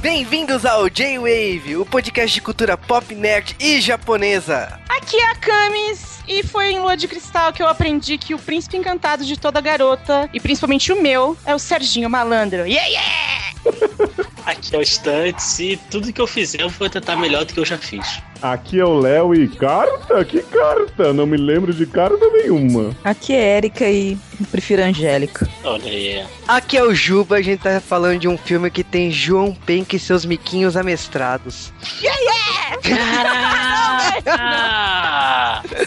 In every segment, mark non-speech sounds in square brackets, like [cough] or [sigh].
Bem-vindos ao J-Wave, o podcast de cultura pop, nerd e japonesa. Aqui é a Camis e foi em Lua de Cristal que eu aprendi que o príncipe encantado de toda garota, e principalmente o meu, é o Serginho Malandro. Yeah, yeah! Aqui é o Stunts e tudo que eu fizer eu vou tentar melhor do que eu já fiz. Aqui é o Léo e carta? Que carta? Não me lembro de carta nenhuma. Aqui é Erika e prefiro Angélica. Olha aí. Aqui é o Juba, a gente tá falando de um filme que tem João Penck e seus miquinhos amestrados. Caraca! [laughs]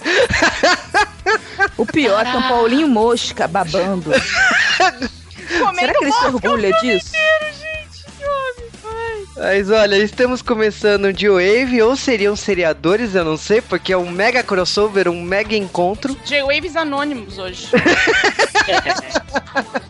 O pior é que é o Paulinho Mosca babando. [laughs] Será que ele se orgulha disso? Mas olha, estamos começando de Wave, ou seriam seriadores, eu não sei, porque é um mega crossover, um mega encontro. [laughs] J-Waves anônimos hoje. [laughs]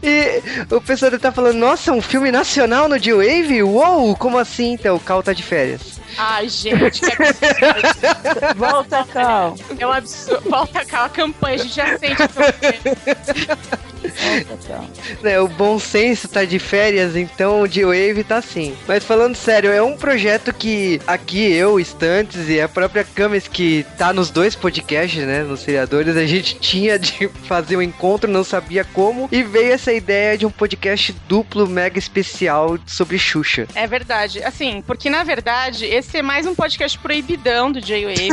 E o pessoal tá falando, nossa, um filme nacional no J-Wave? Uou, como assim? Então, o Cal tá de férias. Ai, gente, que absurdo. Volta, Cal. É um absurdo. Volta aquela campanha, a gente já sente. Volta, Cal. né, o bom senso tá de férias, então o J-Wave tá assim. Mas falando sério, é um projeto que aqui eu, Estantes e a própria Camis que tá nos dois podcasts, né, nos seriadores, a gente tinha de [laughs] fazer um encontro, não sabia como, e veio essa ideia de um podcast duplo mega especial sobre Xuxa. É verdade. Assim, porque na verdade, esse é mais um podcast proibidão do J-Wave.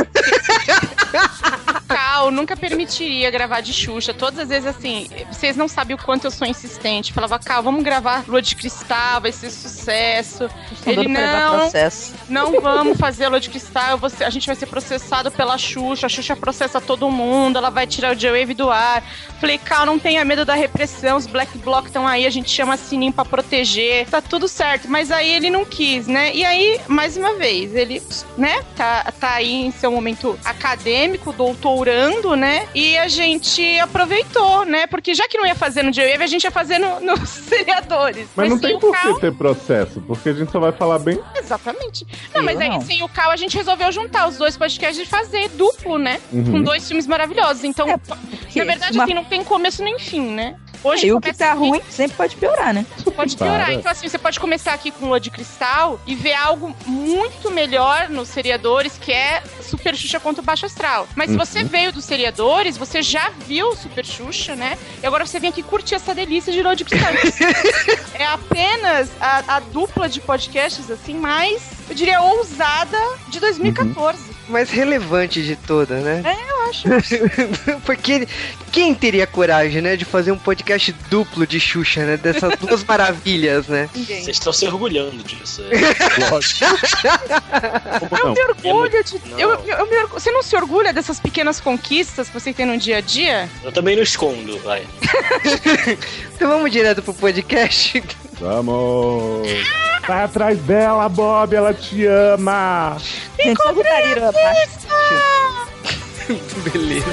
Cal nunca permitiria gravar de Xuxa. Todas as vezes, assim, vocês não sabem o quanto eu sou insistente. Falava, Cal, vamos gravar Lua de Cristal, vai ser sucesso. Ele não, não vamos fazer Lua de Cristal, a gente vai ser processado pela Xuxa, a Xuxa processa todo mundo, ela vai tirar o J-Wave do ar. Falei, Cal, não tenha medo da repressão, os Black Bloc estão aí, a gente chama Sininho pra proteger, tá tudo certo. Mas aí ele não quis, né? E aí, mais uma vez, ele, né, tá, tá aí em seu momento acadêmico, doutorando, né? E a gente aproveitou, né? Porque já que não ia fazer no J-Wave, a gente ia fazer no- nos [laughs] seriadores. Mas, não sem tem por Cal- que ter processo, porque a gente só vai falar bem. Exatamente. Não, Eu mas aí não. sem o Cal a gente resolveu juntar os dois podcasts e fazer duplo, né? Uhum. Com dois filmes maravilhosos. Então, É, na verdade, uma- assim, não tem começo nem fim, né? Hoje E o que tá aqui, ruim sempre pode piorar, né? pode piorar. Para. Então, assim, você pode começar aqui com Lua de Cristal e ver algo muito melhor nos seriadores, que é Super Xuxa contra o Baixo Astral. Mas se você veio dos seriadores, você já viu Super Xuxa, né? E agora você vem aqui curtir essa delícia de Lua de Cristal. [laughs] é apenas a, a dupla de podcasts, assim, mais, eu diria, ousada de 2014. Mais relevante de toda, né? É, eu acho. [laughs] Porque quem teria coragem, né, de fazer um podcast duplo de Xuxa, né? Dessas duas maravilhas, né? Ninguém. Vocês estão se orgulhando disso. Lógico. Como Eu não? me orgulho de. Não. Eu, eu, eu me orgu- Você não se orgulha dessas pequenas conquistas que você tem no dia a dia? Eu também não escondo, vai. [laughs] Então vamos direto pro podcast. Vamos! Vai atrás dela, Bob, ela te ama! Botaria a parte. Beleza.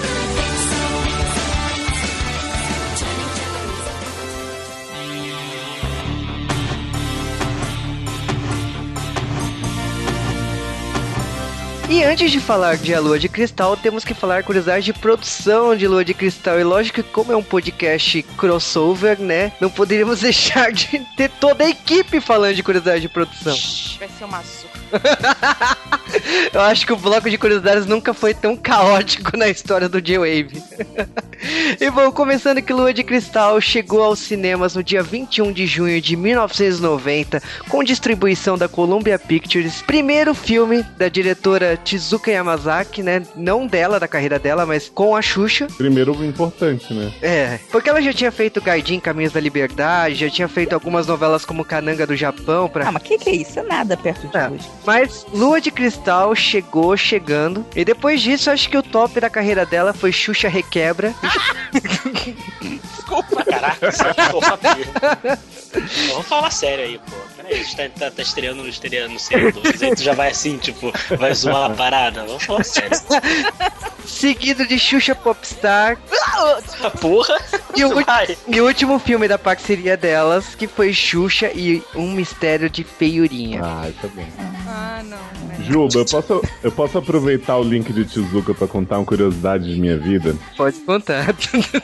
E antes de falar de A Lua de Cristal, temos que falar curiosidade de produção de Lua de Cristal. E lógico que como é um podcast crossover, né? Não poderíamos [laughs] deixar de ter toda a equipe falando de curiosidade de produção. Shhh, Vai ser uma surra. [laughs] Eu acho que o bloco de curiosidades nunca foi tão caótico na história do J-Wave. [laughs] e bom, começando que Lua de Cristal chegou aos cinemas no dia 21 de junho de 1990, com distribuição da Columbia Pictures. Primeiro filme da diretora Tezuka Yamazaki, né? Não dela, da carreira dela, mas com a Xuxa. Primeiro importante, né? É, porque ela já tinha feito Gaidin Caminhos da Liberdade, já tinha feito algumas novelas como Cananga do Japão, pra Ah, mas que que é isso? É nada perto de É. hoje. Mas Lua de Cristal chegou chegando. E depois disso, acho que o top da carreira dela foi Xuxa Requebra. [laughs] Desculpa. Caraca. Vamos falar sério aí, pô. A gente tá, tá, tá estreando no estreando no Série 2, aí tu já vai assim, tipo, vai zoar a parada. Vamos falar sério. Seguido de Xuxa Popstar. Porra! E o, e o último filme da parceria delas, que foi Xuxa e Um Mistério de Feiurinha. Ah, tá bom. Ah, não. né? Juba, eu posso, eu posso aproveitar o link de Tizuka pra contar uma curiosidade de minha vida? Pode contar.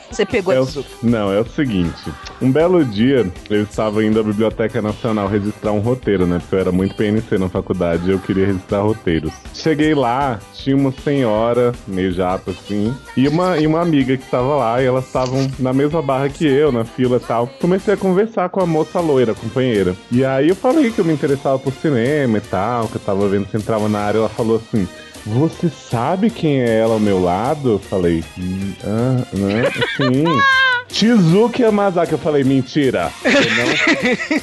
Você pegou É o- isso. não, é o seguinte. Um belo dia, eu estava indo à Biblioteca Nacional registrar um roteiro, né? Porque eu era muito PNC na faculdade e eu queria registrar roteiros. Cheguei lá, tinha uma senhora, meio japa assim, e uma, e uma amiga que estava lá, e elas estavam na mesma barra que eu, na fila e tal. Comecei a conversar com a moça loira, companheira. E aí eu falei que eu me interessava por cinema e tal, que eu tava vendo se entrava na área. Ela falou assim. Você sabe quem é ela ao meu lado? Eu falei, "Hum, ah, né? Sim. [laughs] Shizuki Yamazaki. Eu falei, mentira. Eu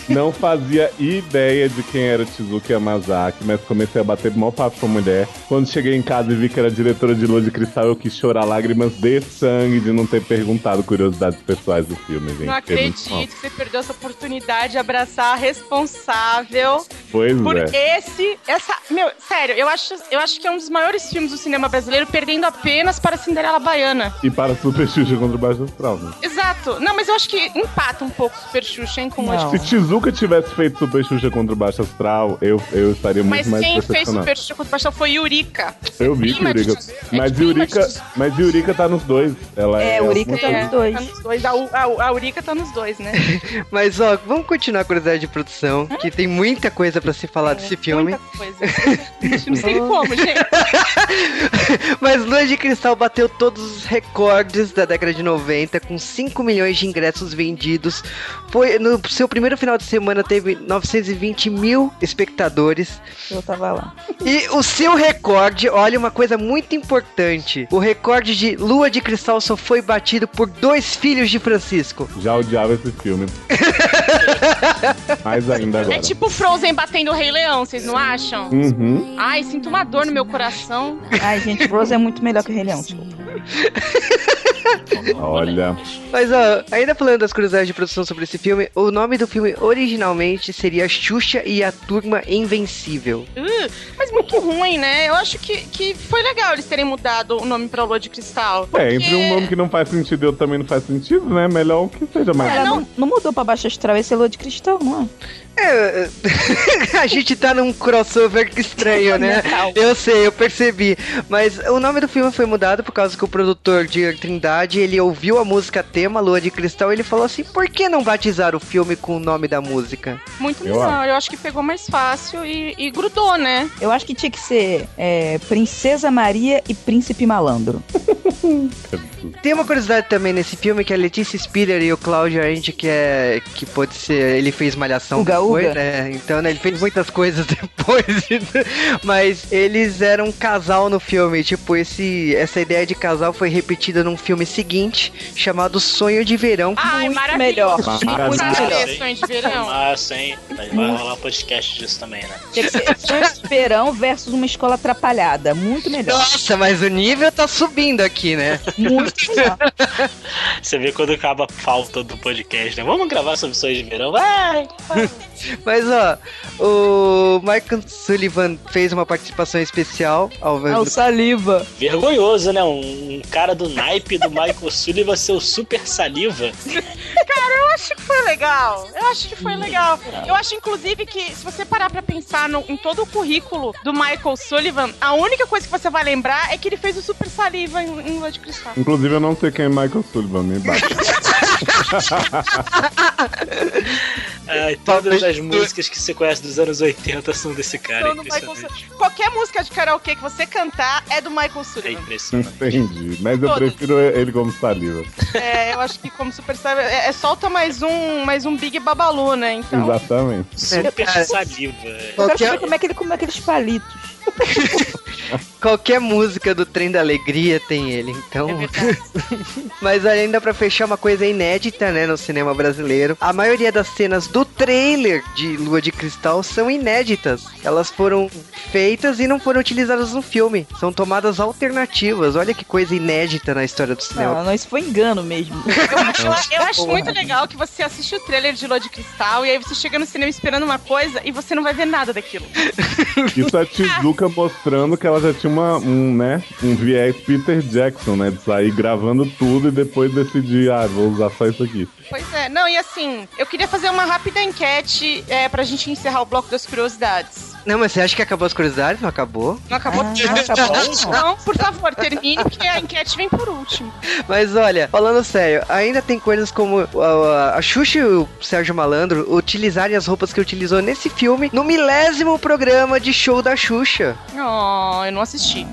não, não fazia ideia de quem era Shizuki Yamazaki, mas comecei a bater mó papo com a mulher. Quando cheguei em casa e vi que era diretora de Lua de Cristal, eu quis chorar lágrimas de sangue de não ter perguntado curiosidades pessoais do filme, gente. Não acredito mal. que você perdeu essa oportunidade de abraçar a responsável Pois por é. esse. Essa. Meu, sério, eu acho, eu acho que é um dos maiores filmes do cinema brasileiro, perdendo apenas para Cinderela Baiana. E para Super Xuxa contra o Baixo Astral, né? Exato. Não, mas eu acho que empata um pouco Super Xuxa, hein, com Não. Se Tizuka tivesse feito Super Xuxa contra o Baixo Astral, eu, eu estaria muito Mas mais quem fez. Super Xuxa contra o Baixão foi Yurika. Eu vi que Prima de Yurika. Mas É Yurika, mas Yurika tá nos dois. Ela é, É, Yurika tá nos dois. Tá nos dois. A, a, a Yurika tá nos dois, né? [laughs] Mas ó, vamos continuar a curiosidade de produção, que tem muita coisa pra se falar desse filme. Muita coisa. Não sei como, gente. [laughs] Mas Lua de Cristal bateu todos os recordes da década de 90, com 5 milhões de ingressos vendidos. Foi no seu primeiro final de semana teve 920 mil espectadores. Eu tava lá. E o seu recorde, olha uma coisa muito importante: o recorde de Lua de Cristal só foi batido por dois filhos de Francisco. Já odiava esse filme. [laughs] Mais ainda agora. É tipo Frozen batendo o Rei Leão, vocês não acham? Uhum. Ai, sinto uma dor no meu coração. Ai, gente, Rose é muito melhor que o Rei Leão. desculpa. [laughs] Olha. Mas ó, ainda falando das curiosidades de produção sobre esse filme, o nome do filme originalmente seria Xuxa e a Turma Invencível. Uh, mas muito ruim, né? Eu acho que, que foi legal eles terem mudado o nome pra Lua de Cristal. É, entre um nome que não faz sentido e outro também não faz sentido, né? Melhor que seja mais. Ela não, não mudou pra Baixa Astral, esse é Lua de Cristal, não é? É, [laughs] a gente tá num crossover estranho, né? Eu sei, eu percebi. Mas o nome do filme foi mudado por causa que o produtor de Trindade, ele ouviu a música tema, Lua de Cristal, e ele falou assim, por que não batizar o filme com o nome da música? Muito melhor. Eu acho que pegou mais fácil e, e grudou, né? Eu acho que tinha que ser é, Princesa Maria e Príncipe Malandro. [laughs] Tem uma curiosidade também nesse filme que a Letícia Spiller e o Cláudio Arndt, que é que pode ser, ele fez malhação Uga, depois, né? Então, né, ele fez muitas coisas [laughs] depois, [laughs] mas eles eram um casal no filme, tipo, esse essa ideia de casal foi repetida num filme seguinte, chamado Sonho de Verão. Ai, Muito maravilhoso. melhor. Maravilhoso. Muito melhor. sonho de verão. Massa, hein? Vai rolar um podcast disso também, né? Tinha que ser Sonhos de Verão versus uma escola atrapalhada. Muito melhor. Nossa, mas o nível tá subindo aqui, né? Muito melhor. [laughs] Você vê quando acaba a falta do podcast, né? Vamos gravar sobre sonhos de verão? Vai! [laughs] Mas ó, o Michael Sullivan fez uma participação especial ao Ah, o Saliva. Vergonhoso, né? Um, um cara do naipe do Michael Sullivan ser o super saliva. [laughs] Eu acho que foi legal. Eu acho que foi legal. Eu acho, inclusive, que se você parar pra pensar no- em todo o currículo do Michael Sullivan, a única coisa que você vai lembrar é que ele fez o Super Saliva em, em Lua de Cristal. Inclusive, eu não sei quem é Michael Sullivan, me bate. [laughs] Ai, todas as músicas que você conhece dos anos 80 são desse cara. Então, do Michael impressionante. Sullivan. Qualquer música de karaokê que você cantar é do Michael É Sullivan. impressionante. Entendi. Mas eu Todas. prefiro ele como saliva. É, eu acho que como Super Saliva. É, é solta mais um, mais um Big Babalu, né? Então. Exatamente. Super cara. saliva. é. Eu quero saber como é que ele come aqueles palitos. [laughs] qualquer música do Trem da Alegria tem ele, então. É. [laughs] Mas ainda pra fechar uma coisa inédita, né, no cinema brasileiro, a maioria das cenas do trailer de Lua de Cristal são inéditas. Elas foram feitas e não foram utilizadas no filme. São tomadas alternativas. Olha que coisa inédita na história do cinema. Não, não, isso foi engano mesmo. [laughs] Eu, eu acho Porra. muito legal que você assiste o trailer de Lua de Cristal e aí você chega no cinema esperando uma coisa e você não vai ver nada daquilo. Isso é Tizuka mostrando que ela já tinha uma, um, né, um viés Peter Jackson, né? De sair gravando tudo e depois decidir, ah, vou usar só isso aqui. Pois é, não, e assim, eu queria fazer uma rápida enquete é, pra gente encerrar o bloco das curiosidades. Não, mas você acha que acabou as curiosidades? Não acabou? Não acabou? Ah, não? [laughs] Não, por favor, termine, porque a enquete vem por último. Mas olha, falando sério, ainda tem coisas como a, a Xuxa e o Sérgio Malandro utilizarem as roupas que utilizou nesse filme no milésimo programa de show da Xuxa. Oh, eu não assisti.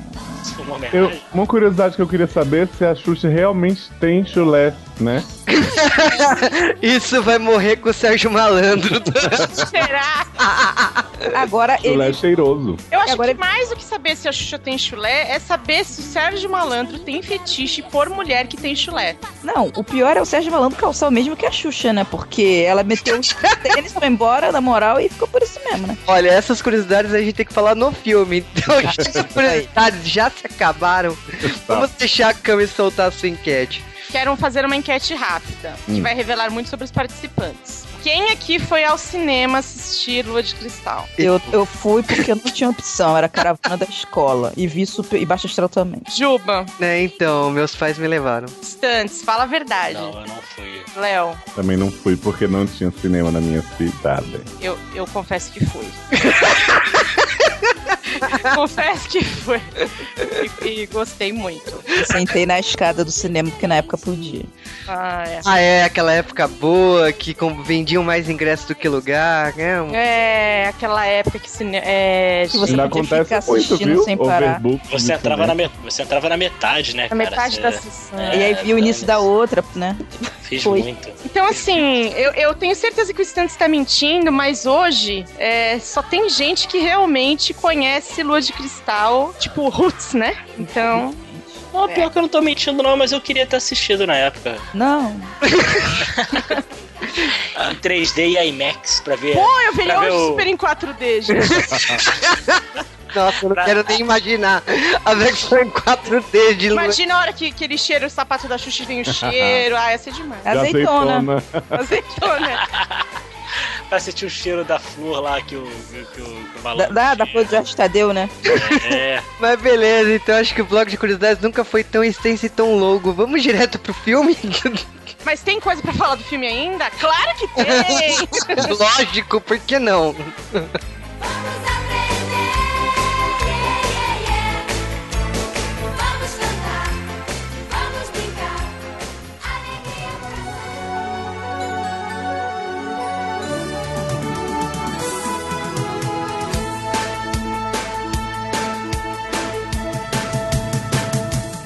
Eu- uma curiosidade que eu queria saber é se a Xuxa realmente tem chulé, né? [laughs] Isso vai morrer com o Sérgio Malandro. Será? [laughs] Agora Chulé ele. cheiroso. Eu acho Agora- que mais do que saber se a Xuxa tem chulé, é saber se o Sérgio Malandro tem fetiche por mulher que tem chulé. Não, o pior é o Sérgio Malandro calçar o mesmo que a Xuxa, né? Porque ela meteu os tênis, foi embora, na moral, e ficou por isso mesmo, né? Olha, essas curiosididades a gente tem que falar no filme. [laughs] Então, as curiosidades já se acabaram, vamos deixar a câmera soltar a sua enquete. Quero fazer uma enquete rápida, que Hum. vai revelar muito sobre os participantes. Quem aqui foi ao cinema assistir Lua de Cristal? Eu, eu fui porque eu não tinha opção, era caravana da escola. E vi super, e baixo astral também. Juba, Né, então, meus pais me levaram. Stantes, fala a verdade. Não, eu não fui. Léo, Também não fui porque não tinha cinema na minha cidade. eu, eu confesso que fui. [laughs] [laughs] confesso que fui. E, e gostei muito. Eu sentei na escada do cinema, porque na época podia. Ah, é. Ah, é, aquela época boa que vendiam mais ingressos do que lugar, né? É, aquela época que cinema. É, Que você Ainda podia acontece ficar muito, assistindo viu? sem parar. Você entrava, na met... você entrava na metade, né, na cara? metade Você- da sessão. É, e aí vi o início da outra, né? Fiz Foi. muito. Então, assim, eu, eu tenho certeza que o Stan está mentindo, mas hoje é, só tem gente que realmente conhece Lua de Cristal, tipo Roots, né? Então, Não, pior que eu não tô mentindo, não, mas eu queria ter assistido na época. Não. [laughs] Em 3D e IMAX pra ver. pô, eu veria ver hoje o- super em 4D, gente. [laughs] Nossa, eu não quero nem imaginar a versão em 4D de lua. Imagina a hora que, que ele cheira o sapato da Xuxa e vem o [laughs] cheiro. Ah, ia ser demais. De Azeitona. [laughs] Azeitona. Pra sentir o cheiro da flor lá que o, que o, que o Da, malandro da, flor de Jorge Tadeu, né? É. [laughs] Mas beleza, então acho que o bloco de curiosidades nunca foi tão extenso e tão longo. Vamos direto pro filme? Mas tem coisa pra falar do filme ainda? Claro que tem! Lógico, por que não?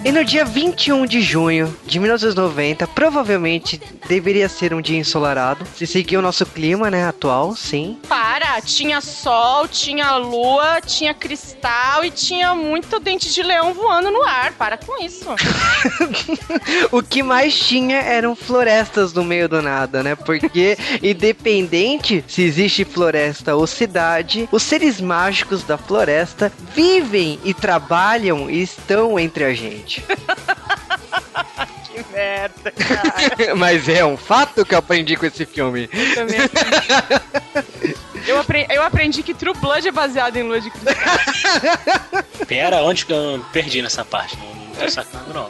E no dia 21 de junho de 1990, provavelmente deveria ser um dia ensolarado. Se seguir o nosso clima, né, atual, sim. Para, tinha sol, tinha lua, tinha cristal e tinha muito dente de leão voando no ar. Para com isso. [laughs] O que mais tinha eram florestas no meio do nada, né? Porque, [laughs] independente se existe floresta ou cidade, os seres mágicos da floresta vivem e trabalham e estão entre a gente. [laughs] Que merda, cara. Mas é um fato que eu aprendi com esse filme. Também aprendi. Eu, apre- eu aprendi que True Blood é baseado em Lua de Cristal. Pera, onde que eu perdi nessa parte? Não tô sacando, não.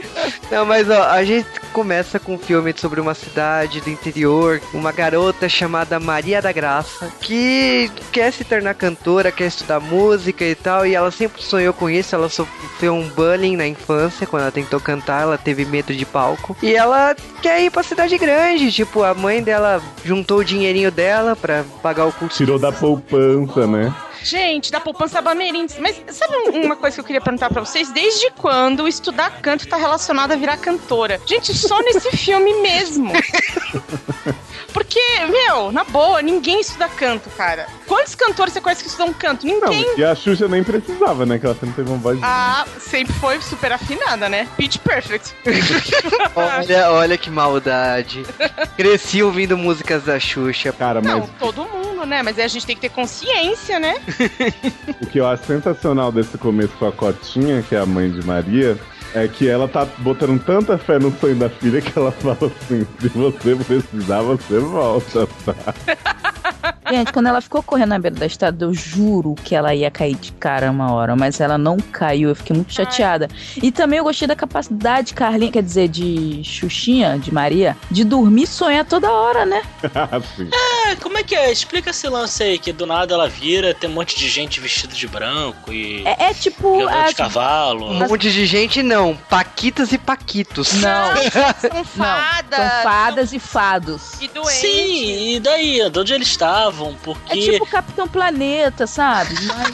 Não, mas ó, a gente começa com um filme sobre uma cidade do interior, uma garota chamada Maria da Graça, que quer se tornar cantora, quer estudar música e tal, e ela sempre sonhou com isso, ela sofreu um bullying na infância, quando ela tentou cantar, ela teve medo de palco, e ela quer ir pra cidade grande, tipo, a mãe dela juntou o dinheirinho dela pra pagar o curso. Tirou da poupança, né? Gente, da poupança Bamerins. Mas sabe um- uma coisa que eu queria perguntar pra vocês? Desde quando estudar canto tá relacionado a virar cantora? Gente, só nesse [laughs] filme mesmo. Porque, meu, na boa, ninguém estuda canto, cara. Quantos cantores você conhece que estudam canto? Não, Ninguém. e a Xuxa nem precisava, né? Que ela sempre teve uma voz. Ah, sempre foi super afinada, né? Pitch Perfect. [laughs] Olha, olha que maldade. Cresci ouvindo músicas da Xuxa. Cara, mas Não, todo mundo, né? Mas a gente tem que ter consciência, né? [laughs] o que eu acho sensacional desse começo com a Cotinha, que é a mãe de Maria, é que ela tá botando tanta fé no sonho da filha que ela fala assim: se você precisar, você volta, tá? [laughs] Gente, quando ela ficou correndo na beira da estrada, eu juro que ela ia cair de cara uma hora, mas ela não caiu, eu fiquei muito chateada. E também eu gostei da capacidade, Carlinha, quer dizer, de Xuxinha, de Maria, de dormir e sonhar toda hora, né? [laughs] É, como é que é? Explica esse lance aí, que do nada ela vira, tem um monte de gente vestida de branco e. É, é tipo. as- de cavalo. Um monte de gente, não. Paquitas e paquitos. Não, São fadas. são fadas e fados. E doentes. Sim, e daí? De onde eles estavam? É Porque. tipo Capitão Planeta, sabe? [laughs] Mas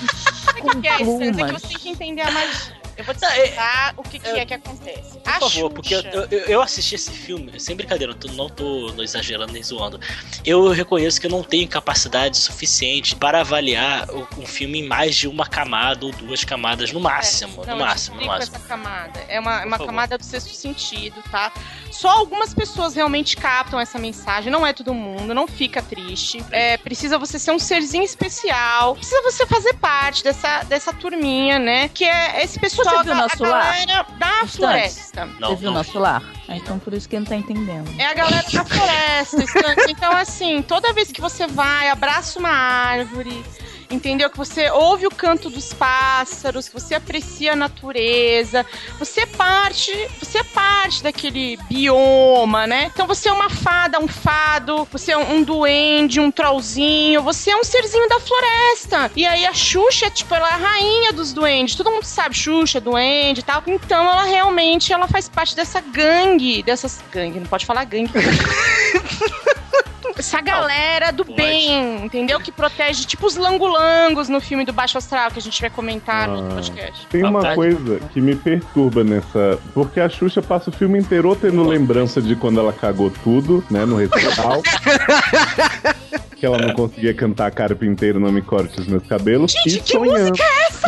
O que é isso? Dizer que você tem que entender a magia. Eu vou te Não, é- explicar o que, que é que acontece. Por favor, porque eu, eu, eu assisti esse filme, sem brincadeira, eu tô- não tô exagerando nem zoando. Eu reconheço que eu não tenho capacidade suficiente para avaliar um filme em mais de uma camada ou duas camadas, no máximo. Não, no máximo, no máximo. essa camada. É uma, é uma camada do sexto sentido, tá? Só algumas pessoas realmente captam essa mensagem. Não é todo mundo, não fica triste. É, precisa você ser um serzinho especial. Precisa você fazer parte dessa, dessa turminha, né? Que é esse pessoal Você viu nosso a lar? da Instantes. floresta. Não, Você viu não. nosso lar? Ah, então por isso que ele não tá entendendo. É a galera da floresta. Então, assim, toda vez que você vai, abraça uma árvore, entendeu? Que você ouve o canto dos pássaros, que você aprecia a natureza, você é parte, você é parte daquele bioma, né? Então você é uma fada, um fado, você é um, duende, um trollzinho, você é um serzinho da floresta. E aí a Xuxa, tipo, ela é a rainha dos duendes. Todo mundo sabe, Xuxa, duende e tal. Então ela realmente, ela faz parte dessa gangue, dessas gangue, não pode falar gangue. [laughs] Essa galera do pode. bem, entendeu? Que protege, tipo os langolangos no filme do Baixo Astral, que a gente vai comentar no Ah. outro podcast. Tem uma Vontade. coisa que me perturba nessa. Porque a Xuxa passa o filme inteiro tendo lembrança de quando ela cagou tudo, né, no recital. [laughs] que ela não conseguia cantar carpinteiro, não me corte os meus cabelos. Gente, e que sonhando. música é essa?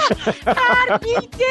Carpinteiro,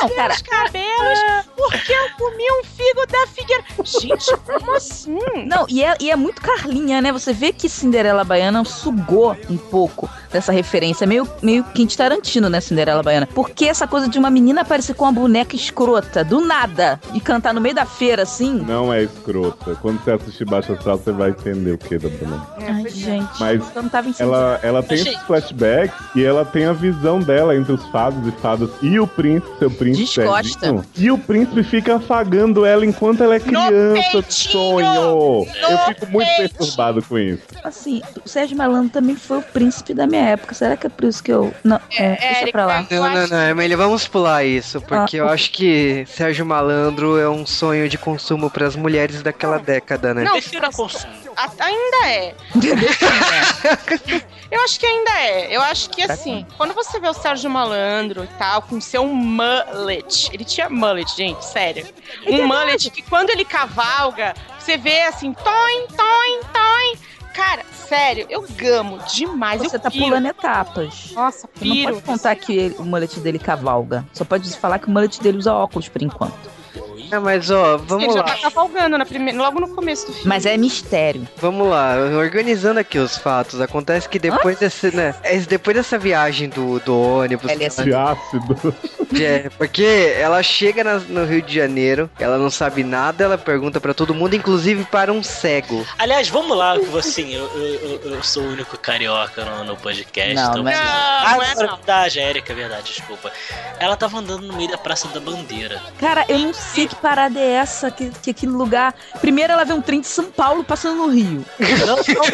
Não, cara. os cabelos, porque eu comi um figo da figueira. Gente, como assim? Não, e é, e é muito Carlinha, né? Você vê que Cinderela Baiana sugou um pouco dessa referência. Meio, meio Quente Tarantino, né, Cinderela Baiana? Porque essa coisa de uma menina aparecer com uma boneca escrota, do nada, e cantar no meio da feira, assim. Não é escrota. Quando você assistir Baixo Astral, você vai entender o que da boneca. Ai, gente. Mas eu não tava em Ela, ela tem Achei- esses flashbacks e ela tem a visão dela entre os fados e fadas e o príncipe, seu príncipe. Descosta. Serginho. E o príncipe fica afagando ela enquanto ela é criança sonho. Eu fico muito peitinho! perturbado com isso. Assim, o Sérgio Malandro também foi o príncipe da minha época. Será que é por isso que eu. Não, é, deixa Érica, pra lá. Não, não, não, Emília, vamos pular isso, porque Ah, eu acho que Sérgio Malandro é um sonho de consumo para as mulheres daquela década, né? Não, Prefiro a consumo. A- Ainda é. [laughs] Eu acho que ainda é. Eu acho que assim, quando você vê o Sérgio Malandro e tal, com seu mullet. Ele tinha mullet, gente, sério. Um mullet que quando ele cavalga, você vê assim, toim, toim, toim. Cara, sério, eu gamo demais. Você eu tá piro. pulando etapas. Nossa, Você não piro. pode contar que ele- o mullet dele cavalga. Só pode falar que o mullet dele usa óculos por enquanto. É, mas ó, Ele vamos já lá, tá cavalgando na primeira, logo no começo do filme. Mas é mistério. vamos lá, organizando aqui os fatos. Acontece que depois desse, né? é, Depois dessa viagem do, do ônibus. Ele é De ácido. É, porque ela chega na- no Rio de Janeiro, ela não sabe nada, ela pergunta pra todo mundo, inclusive para um cego. Aliás, vamos lá, que você, eu, eu, eu- sou o único carioca no, no podcast. Não, então... não é Não, Ah, não é não. verdade, a Erika, é verdade, desculpa. Ela tava andando no meio da Praça da Bandeira. Cara, eu não sei que parada é essa, que, que aquele lugar. Primeiro ela vê um trem de São Paulo passando no Rio. Não, não.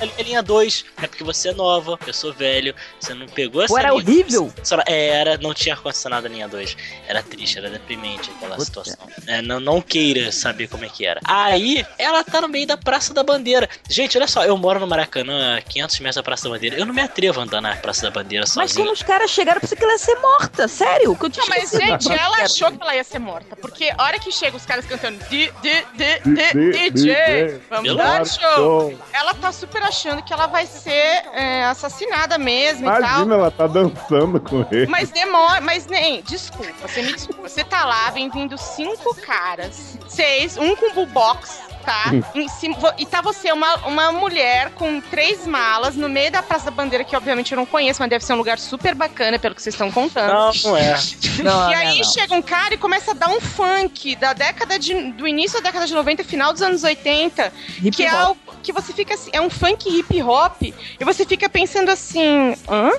É- é linha 2. É porque você é nova, eu sou velho, você não pegou essa Pô, era linha. horrível. Só- era, não tinha ar-condicionado na linha 2. Era triste, era deprimente aquela Puta. situação. É, não, não queira saber como é que era. Aí, ela tá no meio da Praça da Bandeira. Gente, olha só, eu moro no Maracanã, a 500 metros da Praça da Bandeira. Eu não me atrevo a andar na Praça da Bandeira Mas sozinho. quando os caras chegaram, eu pensei que ela ia ser morta. Sério, que eu tinha Não, mas gente, ela achou que ela ia ser morta. Porque a hora que chega os caras cantando di, di, di, DJ, vamos dar show. Ela tá super achando que ela vai ser é, assassinada mesmo e tal. Imagina, ela tá dançando com ele. Mas demora, mas nem, desculpa, você me desculpa. Você tá lá, vem vindo cinco caras, seis, um com bubox, tá? Cima, vo- e tá você, uma, uma mulher com três malas no meio da Praça da Bandeira, que obviamente eu não conheço, mas deve ser um lugar super bacana, pelo que vocês estão contando. Não, não é. [laughs] Não, e não, aí não. chega um cara e começa a dar um funk da década de, do início da década de 90 e final dos anos 80, Hip que é algo porque você fica assim, é um funk hip hop, e você fica pensando assim, hã?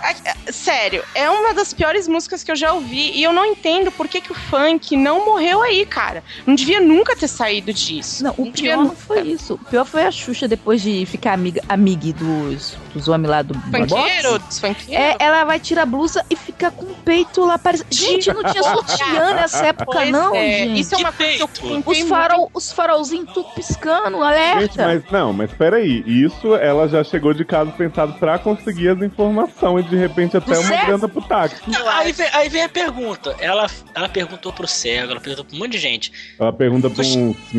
Ah, ah, Sério, é uma das piores músicas que eu já ouvi, e eu não entendo por que, que o funk não morreu aí, cara. Não devia nunca ter saído disso. Não, o pior não foi isso. O pior foi a Xuxa depois de ficar amiga, amiga dos, dos homens lá do Funkeiro, boxe. dos funkeiros. É, ela vai tirar a blusa e fica com o peito lá parecendo. Gente, não tinha [laughs] sutiã nessa época, Pois não, é, gente. Isso é uma Que coisa que eu Os, farol, os farolzinhos tudo piscando, alerta. Gente, mas não, mas peraí. Isso ela já chegou de caso pensado pra conseguir as informações e de repente até Do uma grana pro táxi. Não, aí, vem, aí vem a pergunta. Ela, ela perguntou pro cego, ela perguntou pra um monte de gente. Ela pergunta pra uns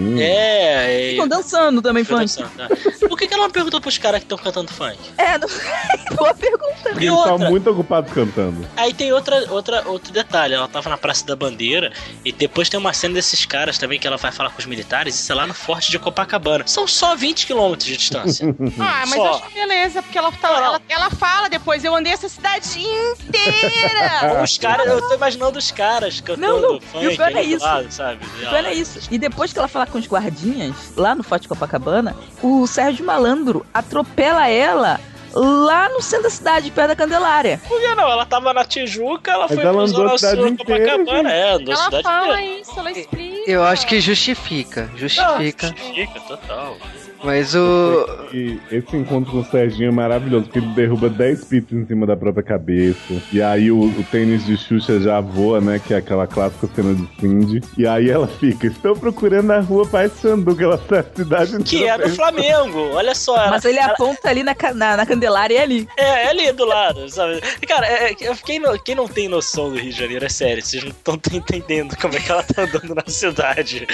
militarzinhos. É, é. Ficam dançando também, Foi funk. dançando, tá? Por que, que ela não perguntou pros caras que estão cantando funk? É, não... boa pergunta. E Eles muito ocupados cantando. aí tem outra, outra, outro detalhe. Ela tava na Praça da Bandeira e depois tem uma cena desses caras também que ela vai falar com os militares. Isso é lá no Forte de Copacabana. São só 20 quilômetros de distância. [laughs] Ah, mas Só. acho que beleza, porque ela, tá, ela, ela fala depois, eu andei essa cidade inteira. [laughs] os caras, eu tô imaginando os caras cantando Não, não, funk e o pior é isso. lado, sabe? Olha isso. E depois que ela fala com os guardinhas, lá no Forte Copacabana, o Sérgio Malandro atropela ela lá no centro da cidade, perto da Candelária. Por que não? Ela tava na Tijuca, ela Mas foi ela andou Zona a cidade Sul, inteira, Copacabana. É, andou Ela cidade fala inteira. isso, ela explica. Eu acho que justifica, justifica. Justifica, total. Mas o. E esse encontro com o Serginho é maravilhoso, porque ele derruba 10 pizzas em cima da própria cabeça. E aí o, o tênis de Xuxa já voa, né? Que é aquela clássica cena de Cindy. E aí ela fica, estou procurando na rua Pai Sandu, que ela tá a cidade Que é do Flamengo, olha só. Ela, Mas ele ela- aponta ali na, na, na Candelária e é ali. É, é ali do lado, sabe? Cara, é, é, quem, não, quem não tem noção do Rio de Janeiro, é sério, vocês não estão entendendo como é que ela tá andando na cidade.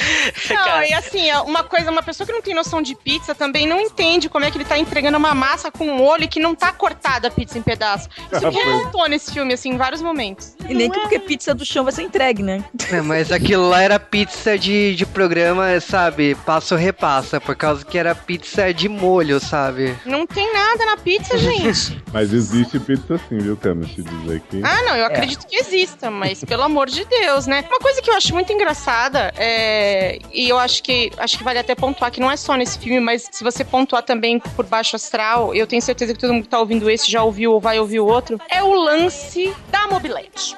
Não, Cara, e assim, é uma coisa, uma pessoa que não tem noção de pizza também não entende como é que ele tá entregando uma massa com um olho que não tá cortada a pizza em pedaços. Isso [laughs] que revoltou nesse filme, assim, em vários momentos. E nem que porque pizza do chão vai ser entregue, né? É, mas aquilo lá era pizza de, de programa, sabe? Passo repassa, por causa que era pizza de molho, sabe? Não tem nada na pizza, [laughs] gente. Mas existe pizza assim, viu, Camis? Te dizer que. Ah, não, eu acredito que exista, mas pelo amor de Deus, né? Uma coisa que eu acho muito engraçada é. E eu acho que acho que vale até pontuar que não é só nesse filme, mas se você pontuar também por baixo astral, eu tenho certeza que todo mundo que tá ouvindo esse já ouviu ou vai ouvir o outro, é o lance da mobilete.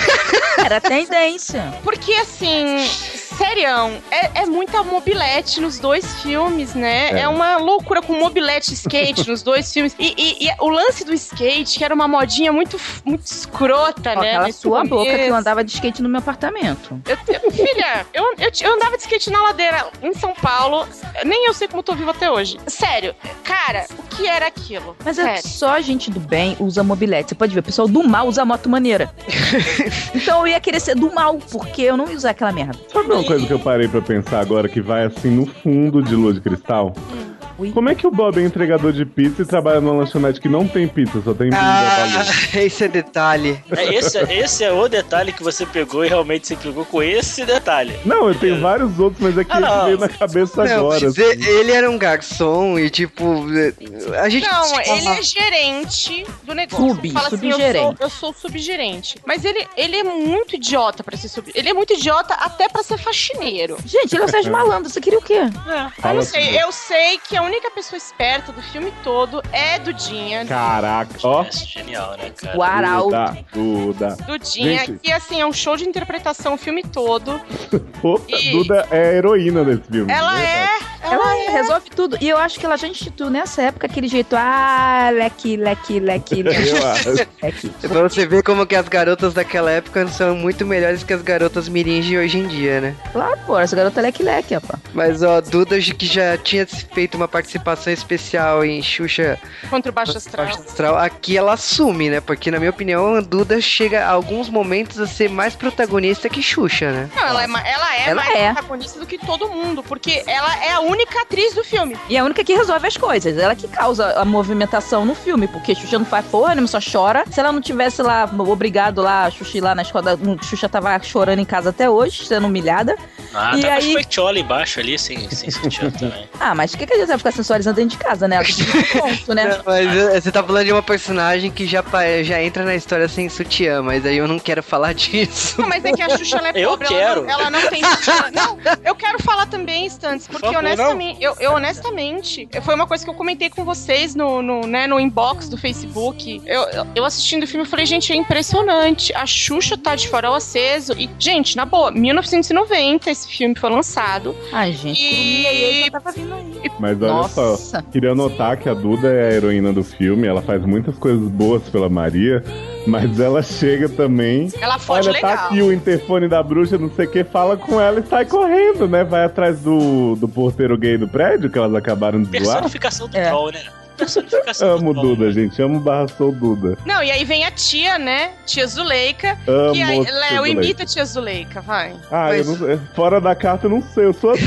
[laughs] Era tendência. Porque assim, serião, é, é muita mobilete nos dois filmes, né? É, É. uma loucura com mobilete e skate nos dois filmes. E, e- e o lance do skate, que era uma modinha muito, muito escrota, Ó, né? Cala sua boca que eu começo. andava de skate no meu apartamento. Eu- eu- filha, eu, eu, eu andava de skate na ladeira em São Paulo, nem eu sei como eu tô vivo até hoje. Sério, cara, o que era aquilo? Mas é Sério. só a gente do bem usa mobilete. Você pode ver, o pessoal do mal usa moto maneira. [laughs] então eu ia querer ser do mal, porque eu não ia usar aquela merda. Sabe uma coisa que eu parei pra pensar agora que vai assim no fundo de lua de cristal? Ui. Como é que o Bob é entregador de pizza e trabalha numa lanchonete que não tem pizza, só tem Ah, [laughs] esse é detalhe. é, esse, esse é o detalhe que você pegou e realmente se pegou com esse detalhe. Não, eu tenho vários outros, mas é que Ah, veio na cabeça Não, agora. assim. ele era um garçom e, tipo, a gente. Não, ele é gerente do negócio. Sub, Fala assim, eu sou, subgerente. eu sou subgerente. Mas ele, ele é muito idiota pra ser sub. Ele é muito idiota até pra ser faxineiro. Gente, ele é o Sérgio Malandro, você queria o quê? Eu Fala não sei, assim. eu sei que a única pessoa esperta do filme todo é Dudinha. Caraca, ó. É genial, né, cara? O Arauto. Duda, Duda. Dudinha, Gente. que assim, é um show de interpretação o filme todo. [laughs] Pô, E- Duda é a heroína desse filme. Ela né, é. Ela, Ela é. resolve tudo. E eu acho que ela já instituiu nessa época aquele jeito. Ah, leque, leque, leque, [laughs] leque. Eu acho. leque. Pra você ver como que as garotas daquela época são muito melhores que as garotas mirins de hoje em dia, né? Claro, pô, essa garota é leque, leque, rapaz. Mas, ó, Duda, que já tinha feito uma participação especial em Xuxa Contra o Baixo Astral. Baixo Astral, aqui ela assume, né? Porque, na minha opinião, a Duda chega a alguns momentos a ser mais protagonista que Xuxa, né? Não, ela é, ela é Ela mais é. protagonista do que todo mundo, porque ela é a única atriz do filme. E é a única que resolve as coisas. Ela que causa a movimentação no filme, porque Xuxa não faz porra, nenhuma, só chora. Se ela não tivesse lá, obrigado lá, a Xuxa ir lá na escola, da- Xuxa tava chorando em casa até hoje, sendo humilhada. Ah, E tá aí- peitiola embaixo ali, sem, sem sutiã [laughs] também. Ah, mas o que, que adianta ficar sensualizando dentro de casa, né? Pro ponto, né? Não, mas você tá falando de uma personagem que já, já entra na história sem sutiã, mas aí eu não quero falar [laughs] disso. Não, mas é que a Xuxa ela é Eu pobre, quero. Ela, não, ela não tem. ela- [laughs] não, eu quero falar também, Stantes, porque favor, honestamente eu, eu honestamente, foi uma coisa que eu comentei com vocês no, no, né, no inbox do Facebook. Eu, eu, eu assistindo o filme, eu falei, gente, é impressionante. A Xuxa tá de farol aceso. E, gente, na boa, 1990 esse filme foi lançado. Ai, gente, E- Curumim aí, já tava vindo aí. Mas olha só, Nossa. queria notar que a Duda é a heroína do filme, ela faz muitas coisas boas pela Maria, mas ela chega também. Ela foge Olha, tá legal. aqui o interfone da bruxa, não sei o que, fala com ela e sai correndo, né? Vai atrás do, do porteiro gay do prédio que elas acabaram de zoar. Personificação do É. troll, né? Personificação [laughs] Amo. Duda, gente. Amo barra sou Duda. Não, e aí vem a tia, né? Tia Zuleika. Amo. Que aí, tia Léo, Zuleika. imita a tia Zuleika, vai. Ah, eu Mas- não, fora da carta eu não sei, eu sou a. [laughs]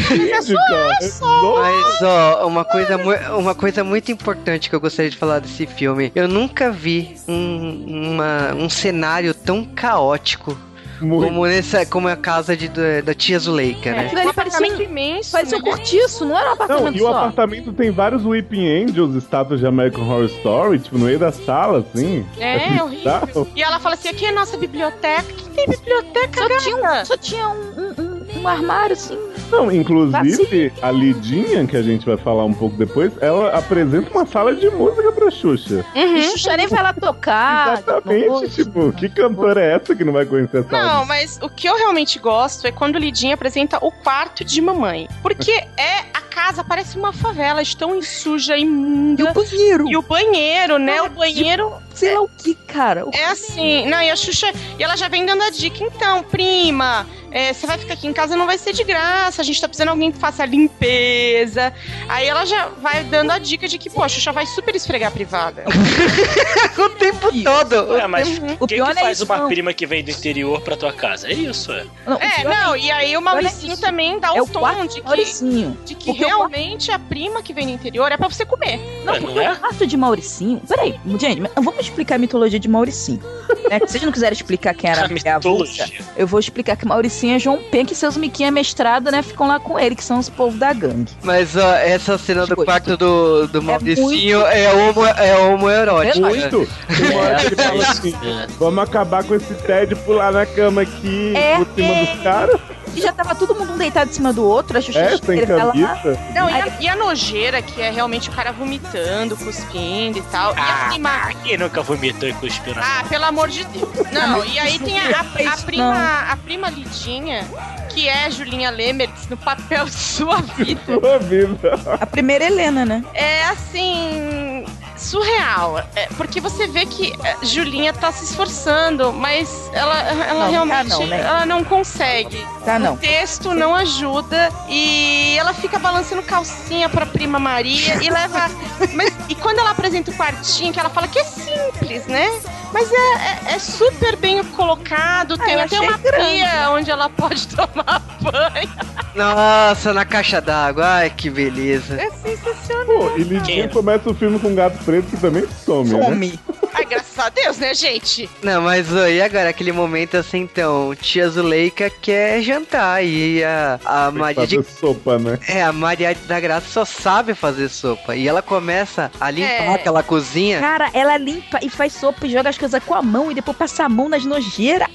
Eu sou- Mas, ó, uma coisa, uma coisa muito importante que eu gostaria de falar desse filme. Eu nunca vi um, uma- um cenário tão caótico Muito. como, nessa, como a casa de, da, da tia Zuleika, né? Aquilo ali Um parecia apartamento um, imenso, parecia um né? cortiço, não era um Não, apartamento e o só. apartamento tem vários Weeping Angels, estátuas de American Horror Story, tipo, no meio da sala, assim. É, horrível. bizarro. E ela fala assim: aqui é a nossa biblioteca. Que tem biblioteca, Só gata? tinha, um, só tinha um- um- um armário, assim. Não, inclusive, a Lidinha, que a gente vai falar um pouco depois, ela apresenta uma sala de música pra Xuxa. Uhum. E Xuxa nem vai lá tocar. Exatamente, tipo, que cantora é essa que não vai conhecer essa Não, mas o que eu realmente gosto é quando Lidinha apresenta o quarto de mamãe. Porque é a casa, parece uma favela, de tão suja, E o imunda. banheiro. E o banheiro, né? Ah, O banheiro Sei lá o que, cara. O- é assim. Não, e a Xuxa. E ela já vem dando a dica. Então, prima, é, você vai ficar aqui em casa, não vai ser de graça. A gente tá precisando de alguém que faça a limpeza. Aí ela já vai dando a dica de que, pô, a Xuxa vai super esfregar a privada. [laughs] o tempo todo. É, mas Uhum. O quem pior que é faz isso, uma não. prima que vem do interior pra tua casa? É isso, é. Não, o É, pior não, e aí o Mauricinho isso. também dá é o o tom de que, Mauricinho. de que Porque o realmente a prima que vem do interior é pra você comer. Não, Ué, porque não é? o quarto de Mauricinho. Peraí, gente, mas vamos explicar a mitologia de Mauricinho. né? Se vocês não quiserem explicar quem era [laughs] A a avulsa, mitologia. eu vou explicar que Mauricinho é João Pen, que seus miquinhos mestrado, né, ficam lá com ele, que são os povos da gangue. Mas, ó, essa cena do Tipo, quarto do, do Mauricinho muito- é, homo, é homoerótica. Muito! Tem uma hora que ele fala É, assim: é. vamos acabar com esse tédio, pular na cama aqui, É, por cima é. dos caras. E já tava todo mundo um deitado em cima do outro, a Xuxa É, lá, camisa. Não, e a, e a nojeira, que é realmente o cara vomitando, cuspindo e tal. E a Ah, prima. quem nunca vomitou e cuspiu na Ah, pelo amor de Deus. Não, e aí tem a, a- a prima, a prima Lidinha, que é Julinha Lemertz no papel [laughs] Sua Vida. Sua vida. A primeira Helena, né? É assim. Surreal. É, porque você vê que é, Julinha tá se esforçando, mas ela, ela Não, realmente tá não, né? ela não consegue. Tá, não. O texto não ajuda e ela fica balançando calcinha pra prima Maria e leva. Mas, e quando ela apresenta o quartinho, que ela fala que é simples, né? Mas é, é- é super bem colocado, tem eu até uma grande. pia onde ela pode [laughs] tomar banho. Nossa, na caixa d'água. Ai, que beleza. É sensacional. Pô, e Lidinha Quem? começa o filme com um gato preto que também some, né? Some. Ai, graças a Deus, né, gente? Não, mas ô, e agora? Aquele momento assim, então, tia Zuleika quer jantar e a, a Tem Maria de. fazer sopa, né? É, a Maria da Graça só sabe fazer sopa. E ela começa a limpar É. aquela cozinha. Cara, ela limpa e faz sopa e joga as com a mão e depois passa a mão nas nojeiras.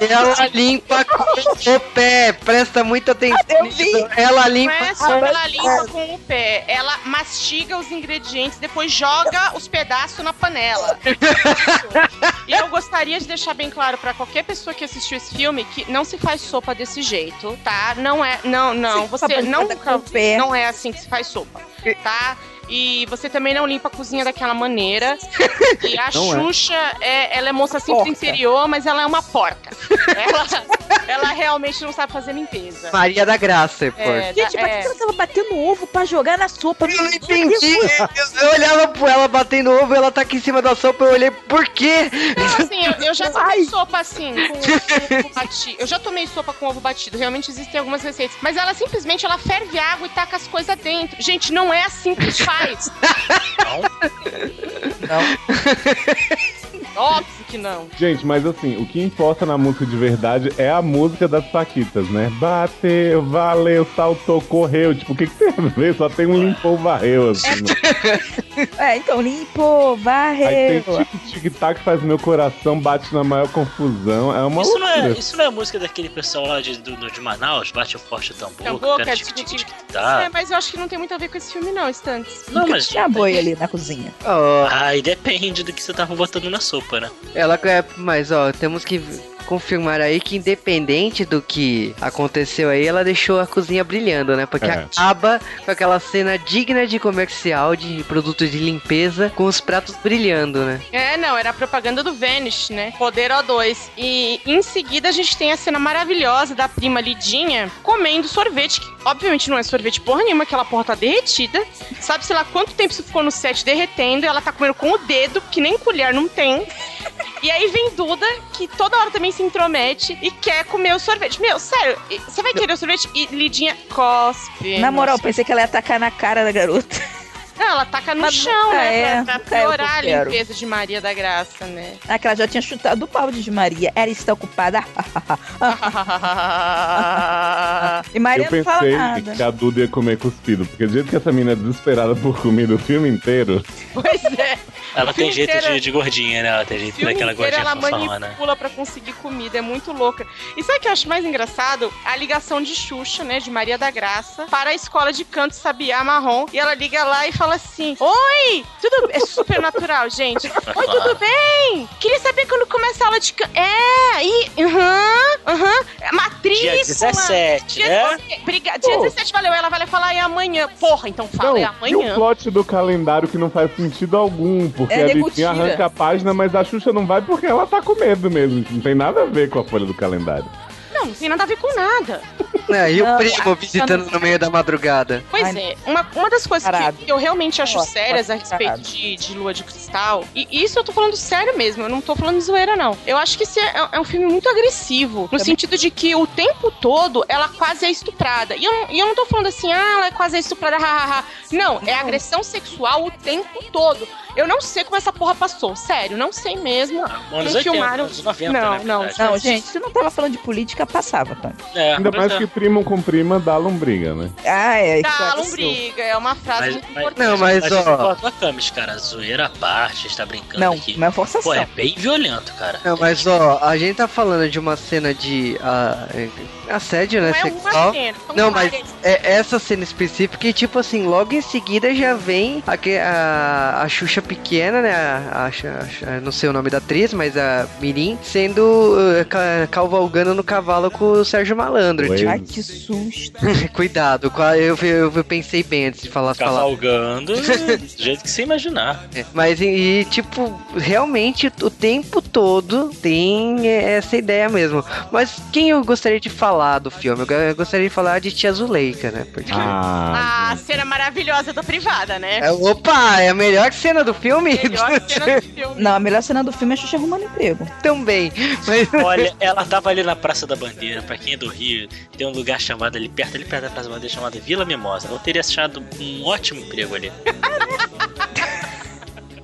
Ela limpa com o pé. Presta muita atenção. Ela Não limpa. é só ela limpa com o pé, ela mastiga os ingredientes, depois joga os pedaços na panela. e eu gostaria de deixar bem claro pra qualquer pessoa que assistiu esse filme que não se faz sopa desse jeito, tá? Não é, não, não, Você não sopa com o pé. não é assim que se faz sopa, tá? E você também não limpa a cozinha daquela maneira. [laughs] E a Não é. Xuxa, é. ela é moça simples do Porca. interior, mas ela é uma porca. [laughs] Ela, ela realmente não sabe fazer limpeza. Maria da Graça, pô. É, Gente, da- pra que é. que ela tava batendo ovo pra jogar na sopa? Eu não entendi. Eu, eu olhava pro ela batendo ovo, ela tá aqui em cima da sopa, eu olhei, por quê? Não, assim, eu, eu já tomei Ai. sopa assim, com, com ovo [laughs] batido. Eu já tomei sopa com ovo batido. Realmente existem algumas receitas. Mas ela simplesmente ela ferve água e taca as coisas dentro. Gente, não é assim que faz. Não. [laughs] [laughs] Óbvio que não. Gente, mas assim, o que importa na música de verdade é a música das Paquitas, né? Bateu, valeu, saltou, correu. Tipo, o que, que tem a ver? Só tem um limpou, varreu, assim. né? [laughs] É, então, limpou, Aí varreu. tem tic-tic-tac, faz meu coração, bate na maior confusão. É uma Isso não é, loucura. isso não é a música daquele pessoal lá de, do, de Manaus? Bate o forte o tambor, Tambor, que cara, tic, tic, tic, tic, tá. É, mas eu acho que não tem muito a ver com esse filme, não, Stantes. Não, mas. tinha boi ali na cozinha. Ó, Aí depende do que você tava botando na sopa, né? ela é. Mas, ó, temos que confirmar aí que, independente do que aconteceu aí, ela deixou a cozinha brilhando, né? Porque É. acaba com aquela cena digna de comercial de produtos de limpeza com os pratos brilhando, né? É, não, era a propaganda do Vanish, né? Poder O2. E em seguida a gente tem a cena maravilhosa da prima Lidinha comendo sorvete, que obviamente não é sorvete porra nenhuma, aquela porra tá derretida. Sabe, sei lá, quanto tempo isso ficou no set derretendo, e ela tá comendo com o dedo, que nem colher não tem. E aí vem Duda, que toda hora também se intromete e quer comer o sorvete. Meu, sério, você vai querer o sorvete? E Lidinha cospe. Na moral, Nossa. pensei que ela ia tacar na cara da garota. Não, ela taca no Mas chão, nunca né? é, pra, pra é eu piorar a quero. limpeza de Maria da Graça, né? Ah, que ela já tinha chutado o balde de Maria. Ela está ocupada. [laughs] e Maria Eu não fala pensei nada. que a Duda ia comer cuspido, porque do jeito que essa menina é desesperada por comida o filme inteiro, pois é. Ela tem jeito inteiro- de, de gordinha, né? Ela tem jeito daquela gordinha ela fofona. manipula pra conseguir comida, é muito louca. E sabe o que eu acho mais engraçado? A ligação de Xuxa, né, de Maria da Graça, para a escola de canto Sabiá Marrom. E ela liga lá e fala assim: Oi, tudo É super natural, gente. [laughs] Oi, tudo bem? Queria saber quando começa a aula de canto. É, e. Dia Matrícula. 17, Dia, né? Dia Pô. 17, valeu. Ela vai falar é amanhã. Porra, então fala, Não, é e amanhã. o plot do calendário que não faz sentido algum, porque É, a tira. arranca a página, mas a Xuxa não vai porque ela tá com medo mesmo. Não tem nada a ver com a folha do calendário. Não, não tem nada a ver com nada. [laughs] É, e o Não, primo a- visitando no meio da madrugada. Pois Ai, é, uma, uma das coisas que, que eu realmente acho Ó, sérias a pode respeito de, de Lua de Cristal, e isso eu tô falando sério mesmo, eu não tô falando de zoeira, não. Eu acho que esse é, é um filme muito agressivo, no Também. sentido de que o tempo todo ela quase é estuprada. E eu, não- e eu não tô falando assim, ah, ela é quase é estuprada, hahaha. Não, é agressão sexual o tempo todo. Eu não sei como essa porra passou, sério, não sei mesmo. Anos Não 80, filmaram- anos 90, Não, né, não, verdade. Não, gente, se não tava falando de política, passava, Tony. É, Ainda mais é. que primo com prima dá lombriga, né? Ah, é. Dá esclareceu. lombriga, é uma frase Mas, muito mas, importante. Não, mas, mas ó. botou a Camis, cara, zoeira à parte, está brincando Não, aqui. não é forçação. Pô, é bem violento, cara. Não, mas ó, a gente tá falando de uma cena de ah, é, assédio, né? não é sexual. uma cena, Não, mas é essa cena específica e, tipo assim, logo em seguida já vem a, que- a, a Xuxa pequena, né? A, a, Xa- não sei o nome da atriz, mas a Mirim, sendo uh, ca- cavalgando no cavalo com o Sérgio Malandro. Tipo, Ai, que susto. [laughs] cuidado, eu, eu, eu pensei bem antes de falar. Cavalgando [laughs] do jeito que você imaginar. É, Mas, e, tipo, realmente o tempo todo tem é, essa ideia mesmo. Mas quem eu gostaria de falar do filme? Eu go- Eu gostaria de falar de Tia Zuleika, né? Porque. Ah, A cena maravilhosa da privada, né? É, opa, é a melhor cena do filme? Melhor cena do filme. Não, a melhor cena do filme é a Xuxa arrumando emprego. Também. Mas, [laughs] Olha, ela tava ali na Praça da Bandeira. Pra quem é do Rio, tem um lugar chamado ali perto, ali perto da Praça da Bandeira, chamado Vila Mimosa. Eu teria achado um ótimo emprego ali. [laughs]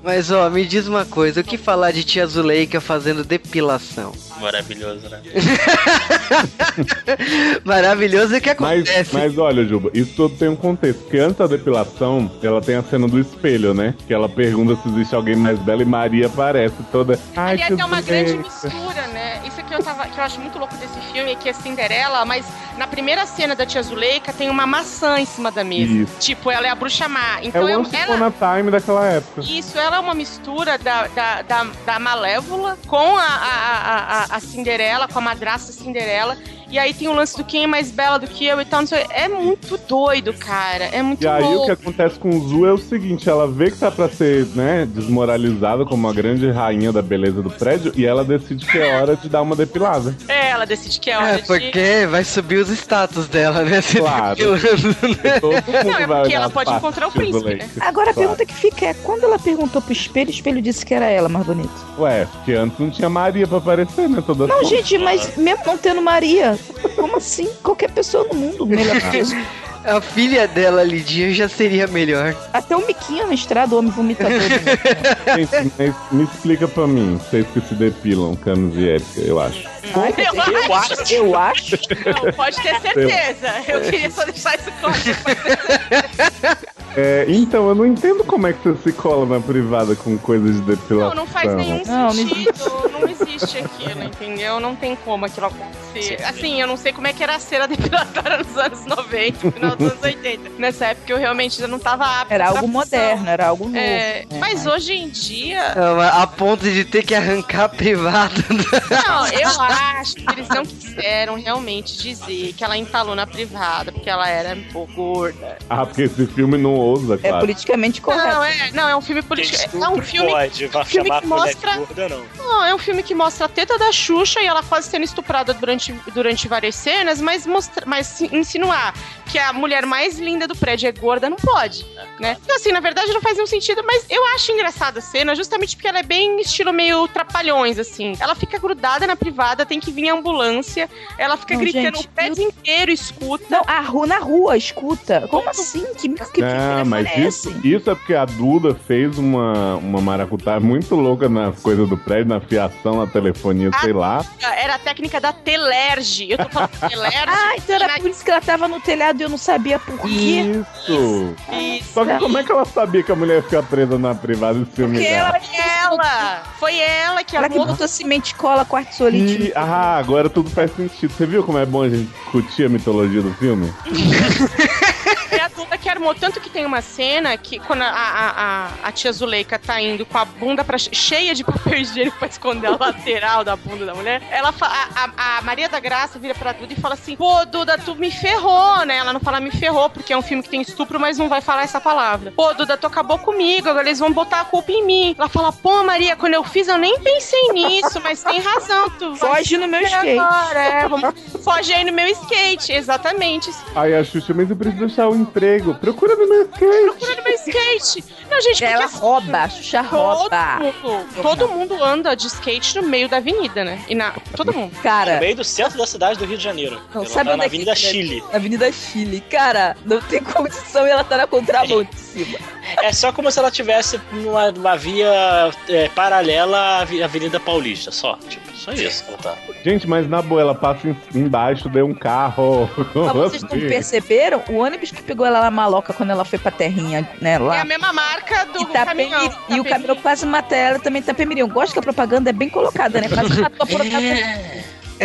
mas, ó, me diz uma coisa: o que falar de Tia Zuleika fazendo depilação? Maravilhoso, né? [laughs] Maravilhoso o que mas, acontece. mas olha, Juba, isso tudo tem um contexto. Porque antes da depilação, ela tem a cena do espelho, né? Que ela pergunta se existe alguém mais bela e Maria aparece toda. Ai, Ali que até uma grande Zuleika." mistura, né? Isso que eu, tava, que eu acho muito louco desse filme é que é Cinderela, mas na primeira cena da Tia Zuleika tem uma maçã em cima da mesa. Isso. Tipo, ela é a bruxa má. É Então o eu- Once ela. Upon Time daquela época. Isso, ela é uma mistura da, da, da, da Malévola com a, a, a, a- a Cinderela, com a madrasta Cinderela. E aí tem o lance do quem é mais bela do que eu e tal. Não sei. É muito doido, cara. É muito E aí o louco. que acontece com o Zu é o seguinte, ela vê que tá pra ser, né, desmoralizada como a grande rainha da beleza do prédio e ela decide que é hora de dar uma depilada. É, ela decide que é hora É, de. porque vai subir os status dela, né? Se Claro. depilando, né? Todo mundo Não, é vai porque olhar ela as pode partes encontrar o príncipe, Zuleika. Agora a Claro. pergunta que fica é: quando ela perguntou pro espelho, o espelho disse que era ela mais bonita? Ué, porque antes não tinha Maria pra aparecer, né? Toda Não, gente, mas mesmo não tendo Maria, como assim? Qualquer pessoa no mundo melhor que isso. [laughs] A filha dela, Lidinha, já seria melhor. Até o Miquinho na estrada, o homem vomitador. né? [laughs] Gente, mas me explica pra mim, vocês que se depilam, Camis e Erika, eu acho. Eu Eu acho. Eu acho. Não, pode ter certeza. Eu queria só deixar isso claro. É, então, eu não entendo como é que você se cola na privada com coisas de depilação. Não, não faz nenhum Não, não sentido. Não existe aquilo, entendeu? Não tem como aquilo acontecer. Assim, eu não sei como é que era a cera [laughs] depilatória nos anos 90, no final dos anos 80. Nessa época eu realmente já não tava apta Era algo moderno, era algo novo. É, né? mas hoje em dia, Não, A ponto de ter que arrancar a privada. não, eu acho que eles não quiseram realmente dizer que ela entalou na privada, porque ela era um pouco gorda. Ah, porque esse filme não ousa, É claro. politicamente correto. Não, é, não, é um filme político. É um filme pode. Vai filme chamar que mostra- gorda, não. Não, é um filme que mostra a teta da Xuxa e ela quase sendo estuprada durante, durante várias cenas, mas, mostra, mas insinuar que a mulher mais linda do prédio é gorda não pode, né? Então, assim, na verdade não faz nenhum sentido, mas eu acho engraçada a cena justamente porque ela é bem estilo meio trapalhões, assim. Ela fica grudada na privada, tem que vir a ambulância, ela fica Não, gritando, gente, o prédio inteiro escuta. Não, a ru na rua, escuta. Como assim? Que, que, que Ah, mas telefone é isso, isso é porque a Duda fez uma, uma maracutá muito louca nas coisas do prédio, na fiação, na telefonia, Ah, sei lá. Era a técnica da Telerge. Eu tô falando Telerge. Ah, então era na- por isso que ela tava no telhado e eu não sabia por quê. Isso! Isso. Só que como é que ela sabia que a mulher ia ficar presa na privada desse filme? Porque dela? ela, Foi ela! Foi ela que ela que armou botou semente, cola, quartzolite. E, ah, agora tudo faz sentido. Você viu como é bom a gente discutir a mitologia do filme? [laughs] Foi a Duda que armou. Tanto que tem uma cena que quando a, a, a, a tia Zuleika tá indo com a bunda pra, cheia de papel higiênico pra esconder a lateral da bunda da mulher, ela a, a, Maria da Graça vira pra Duda e fala assim: Pô, Duda, tu me ferrou, né? Ela não fala me ferrou, porque é um filme que tem estupro, mas não vai falar essa palavra. Pô, Duda, tu acabou comigo, agora eles vão botar a culpa em mim. Ela fala: Pô, Maria, quando eu fiz eu nem pensei nisso, mas tem razão, tu Foge no meu skate. agora, é, vamos... Foge aí no meu skate, exatamente. Aí a Xuxa, mas eu preciso achar um emprego. Procura no meu skate. Procura no meu skate. Não, gente, Ela assim, rouba, a Xuxa Todo rouba. mundo, todo mundo anda de skate no meio da avenida, né? E na, todo mundo. No Cara, meio do centro da cidade do Rio de Janeiro. Não, Ela sabe tá onde na é que Avenida fica? Chile. Avenida Chile. Cara, não tem condição e ela tá na contramão de cima. É só como se ela tivesse numa, numa via é, paralela à Avenida Paulista, só. Tipo, só isso que ela tá. Gente, mas na boa, ela passa em- embaixo de um carro. [laughs] Mas vocês não Assim. perceberam? O ônibus que pegou ela lá maloca quando ela foi pra terrinha, né, É lá. a mesma marca do Itapemirim. caminhão. E o caminhão quase mata ela também Itapemirim. Eu gosto que a propaganda é bem colocada, né? Quase [laughs] matou a protagonista. É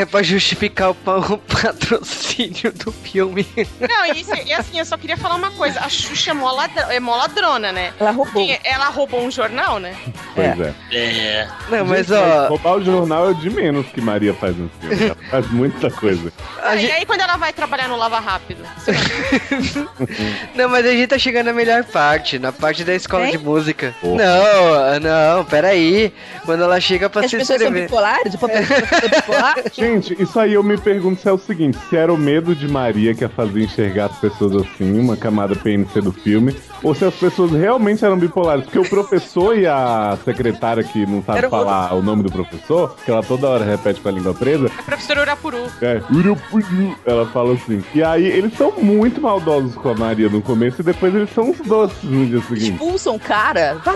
pra justificar o, pa- o patrocínio do filme. Não, e, isso, e assim, eu só queria falar uma coisa. A Xuxa é mó, ladra- é mó ladrona, né? Ela roubou. Porque ela roubou um jornal, né? Pois é. É. Não, mas Gente, ó, Roubar o jornal é de menos que Maria faz no filme. Ela faz muita coisa. a e gente, aí, quando ela vai trabalhar no Lava Rápido? [laughs] [laughs] Não, mas a gente tá chegando na melhor parte, na parte da escola Tem? de música. Porra. Não, não, peraí. Quando ela chega pra As se pessoas são inscrever. bipolares? O papel é bipolar? [laughs] Gente, isso aí eu me pergunto se é o seguinte: se era o medo de Maria que a fazia enxergar as pessoas assim, uma camada PNC do filme, ou se as pessoas realmente eram bipolares. Porque o professor e a secretária que não sabe Era falar o nome do professor, que ela toda hora repete com a língua presa, A professora Urapuru. é Urupuyu, ela fala assim. E aí eles são muito maldosos com a Maria no começo e depois eles são uns doces no dia seguinte. Expulsam o cara? Lá.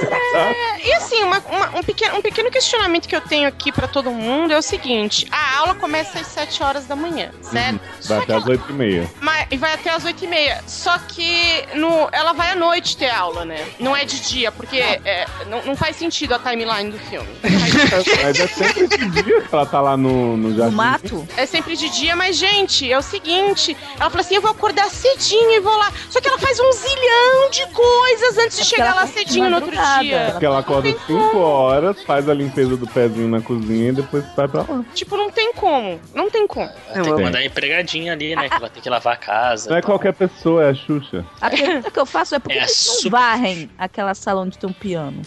E assim, uma- uma- um, pequeno, um pequeno questionamento que eu tenho aqui pra todo mundo é o seguinte: a aula começa às 7 horas da manhã, certo? Só Vai até as ela- oito e meia. Mas, e vai até as 8 e meia. Só que no, ela vai à noite ter aula, né? Não é de dia, porque é, não, não faz sentido a timeline do filme. [laughs] Mas é sempre de dia que ela tá lá no, no No jardim. mato? É sempre de dia, mas, gente, é o seguinte: ela fala assim, eu vou acordar cedinho e vou lá. Só que ela faz um zilhão de coisas antes de É chegar lá de cedinho no outro dia. Porque ela acorda Não tem 5 horas, faz a limpeza do pezinho na cozinha e depois vai pra lá. Tipo, não tem como. Não tem como. Ela tem que Tem. mandar a empregadinha ali, né? Que vai ter que lavar a casa. Não é qualquer pessoa, é a Xuxa. A pergunta que eu faço é por que É eles não super- varrem aquela sala onde tem um piano?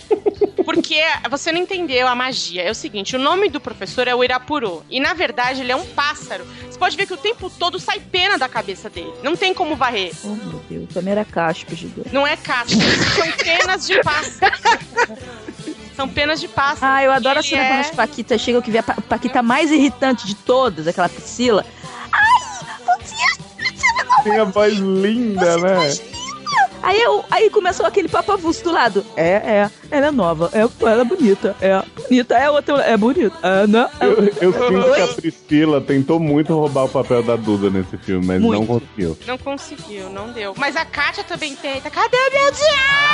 Porque você não entendeu a magia. É o seguinte, o nome do professor é o Irapuru. E, na verdade, ele é um pássaro. Você pode ver que o tempo todo sai pena da cabeça dele. Não tem como varrer. Oh, meu Deus, também era caspa, gigante. Não é casca. São penas de pássaro. [laughs] São penas de pássaro. Ah, eu adoro a cena é- quando as Paquitas chegam, que vê a Pa- Paquita mais irritante de todas, aquela Priscila. Ai, você, você não tinha voz linda, né? Aí, eu, aí começou aquele papo avulso do lado. É, é, ela é nova, é, ela é bonita, é bonita, é outra, é bonita, é, né? É, Eu, eu sinto que a? Priscila tentou muito roubar o papel da Duda nesse filme, mas Muito. não conseguiu. Não conseguiu, não deu. Mas a Kátia também tenta. Cadê meu dia?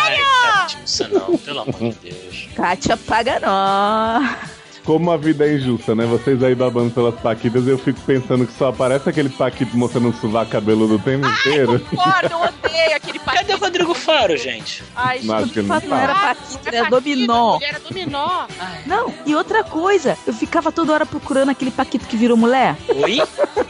Ai, Tatiça, não, pelo amor de Deus. Kátia paga nós. Como a vida é injusta, né? Vocês aí babando pelas paquitas, eu fico pensando que só aparece aquele paquito mostrando um sovaco cabeludo o tempo inteiro. Concordo, eu odeio aquele [laughs] Cadê o paquito. Rodrigo Faro, gente? Ai, Não, acho gente. que não era Ah, paquita, não é era paquito, dominó. Era dominó. Não, e outra coisa, eu ficava toda hora procurando aquele paquito que virou mulher. Oi?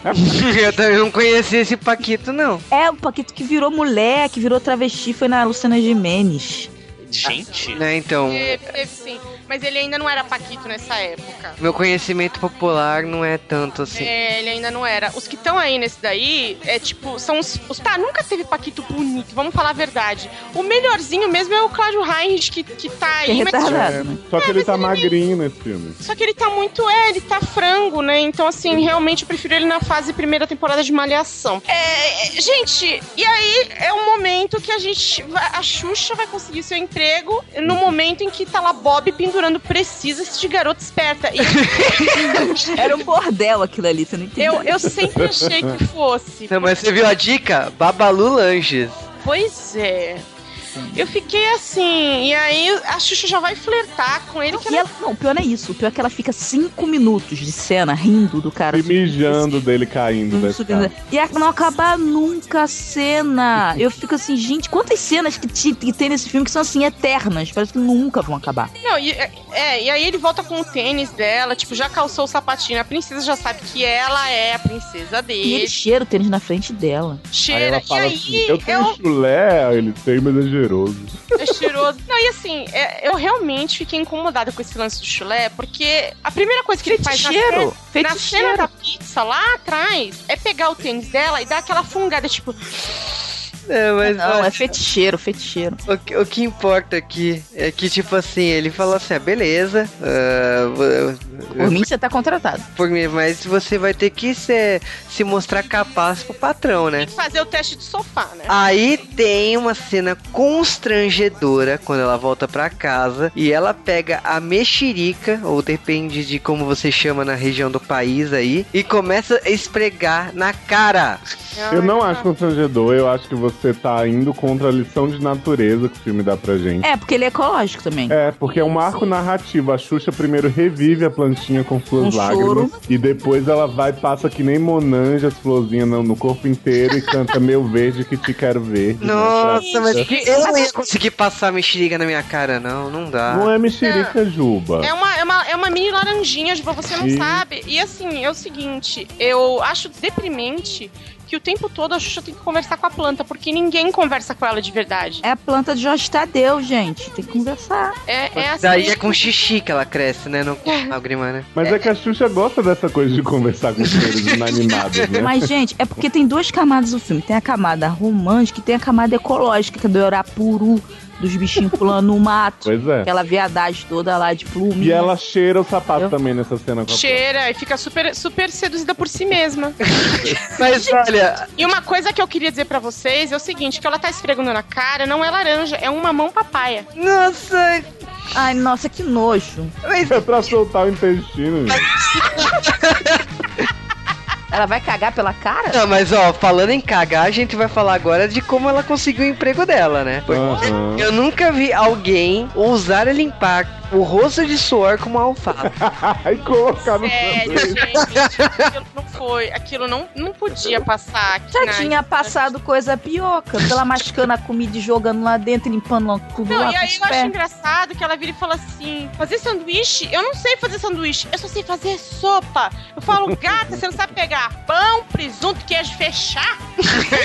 [laughs] Eu também não conhecia esse Paquito, não. É, o paquito que virou mulher, que virou travesti, foi na Luciana Gimenez. Gente. Né, então, Teve, teve sim. Mas ele ainda não era Paquito nessa época. meu conhecimento popular não é tanto assim. É, ele ainda não era. Os que estão aí nesse daí, é tipo, são os, os. Tá, nunca teve Paquito bonito, vamos falar a verdade. O melhorzinho mesmo é o Cláudio Heinrich, que, que tá Que é aí, mas. retardado, né? Só que ele tá mas ele- magrinho nesse filme. Só que ele tá muito, é, ele tá frango, né? Então, assim, realmente eu prefiro ele na fase primeira temporada de Malhação. É, é, gente, e aí é um momento que a gente. A Xuxa vai conseguir seu emprego no momento em que tá lá Bob pendurando precisa de garota esperta. E [laughs] Era um bordel aquilo ali, você não entendeu? eu, eu sempre achei que fosse. Não, mas você viu a dica? Babalu Lanches. Pois é. Eu fiquei assim, e aí a Xuxa já vai flertar com ele. Que E ela... ela, não, o pior não é isso. O pior é que ela fica cinco minutos de cena rindo do cara. E mijando dele caindo Subindo. escada. E a- não acabar nunca a cena. Eu fico assim, gente, quantas cenas que, ti- que tem nesse filme que são assim eternas? Parece que nunca vão acabar. Não, e, é, e aí ele volta com o tênis dela, tipo, já calçou o sapatinho. A princesa já sabe que ela é a princesa E dele. ele cheira o tênis na frente dela. Aí cheira. ela fala e aí assim, eu tenho eu, chulé, Aí ele tem, mas é cheiroso. é cheiroso. Não, e assim, é, eu realmente fiquei incomodada com esse lance do chulé, porque a primeira coisa que ele faz na cena, na cena da pizza lá atrás é pegar o tênis dela e dar aquela fungada, tipo, É, mas Não, ó, é feticheiro, feticheiro. o, que, o que importa aqui é que, tipo assim, ele falou assim: ah, beleza, vo- Por mim, você tá contratado. por mim, mas você vai ter que se, se mostrar capaz pro patrão, né? fazer o teste do sofá, né? Aí tem uma cena constrangedora quando ela volta pra casa e ela pega a mexerica, ou depende de como você chama na região do país aí, e começa a esfregar na cara. Eu não acho constrangedor, eu acho que você tá indo contra a lição de natureza que o filme dá pra gente. É, porque ele é ecológico também. É, porque é um arco narrativo. A Xuxa primeiro revive a plantinha com suas Com lágrimas. choro. E depois ela vai, passa que nem Monange, as florzinhas no, no corpo inteiro e canta Meu Verde que te quero ver. Nossa, mas que- eu não ia conseguir passar a mexerica na minha cara, não, não dá. Não é mexerica, Juba. É uma, é, uma, é uma mini laranjinha, tipo, você não Sim. sabe. E assim, é o seguinte, eu acho deprimente que o tempo todo a Xuxa tem que conversar com a planta, porque ninguém conversa com ela de verdade. É a planta de Jorge Tadeu, gente. Tem que conversar. É, é assim. Daí é com xixi que ela cresce, né? Não com lágrima, né? Mas é que a Xuxa gosta dessa coisa de conversar com seres [laughs] inanimados, né? Mas, gente, é porque tem duas camadas do filme. Tem a camada romântica e tem a camada ecológica, que é do Eurapuru, dos bichinhos pulando no mato. [laughs] Pois é. Aquela viadagem toda lá de plume. E ela cheira o sapato Eu- também nessa cena com a Cheira e fica super, super seduzida por si mesma. [laughs] Mas olha, E uma coisa que eu queria dizer pra vocês é o seguinte, que ela tá esfregando na cara não é laranja, é um mamão papaya. nossa, Ai, nossa, que nojo. mas É pra soltar o intestino. gente. [laughs] Ela vai cagar pela cara? Não, mas ó, falando em cagar, a gente vai falar agora de como ela conseguiu o emprego dela, né? Aham. eu nunca vi alguém ousar limpar o rosto de suor com uma alfafa. Aí [laughs] colocar no Sério, sanduíche. gente, aquilo não foi, aquilo não, não podia passar aqui Já na- tinha passado coisa pior, cara. Ela mascando a comida e jogando lá dentro, limpando lá tudo Não, lá e com aí eu acho engraçado que ela vira e fala assim: fazer sanduíche? Eu não sei fazer sanduíche, eu só sei fazer sopa. Eu falo, [laughs] gata, você não sabe pegar pão, presunto, queijo, fechar? [laughs]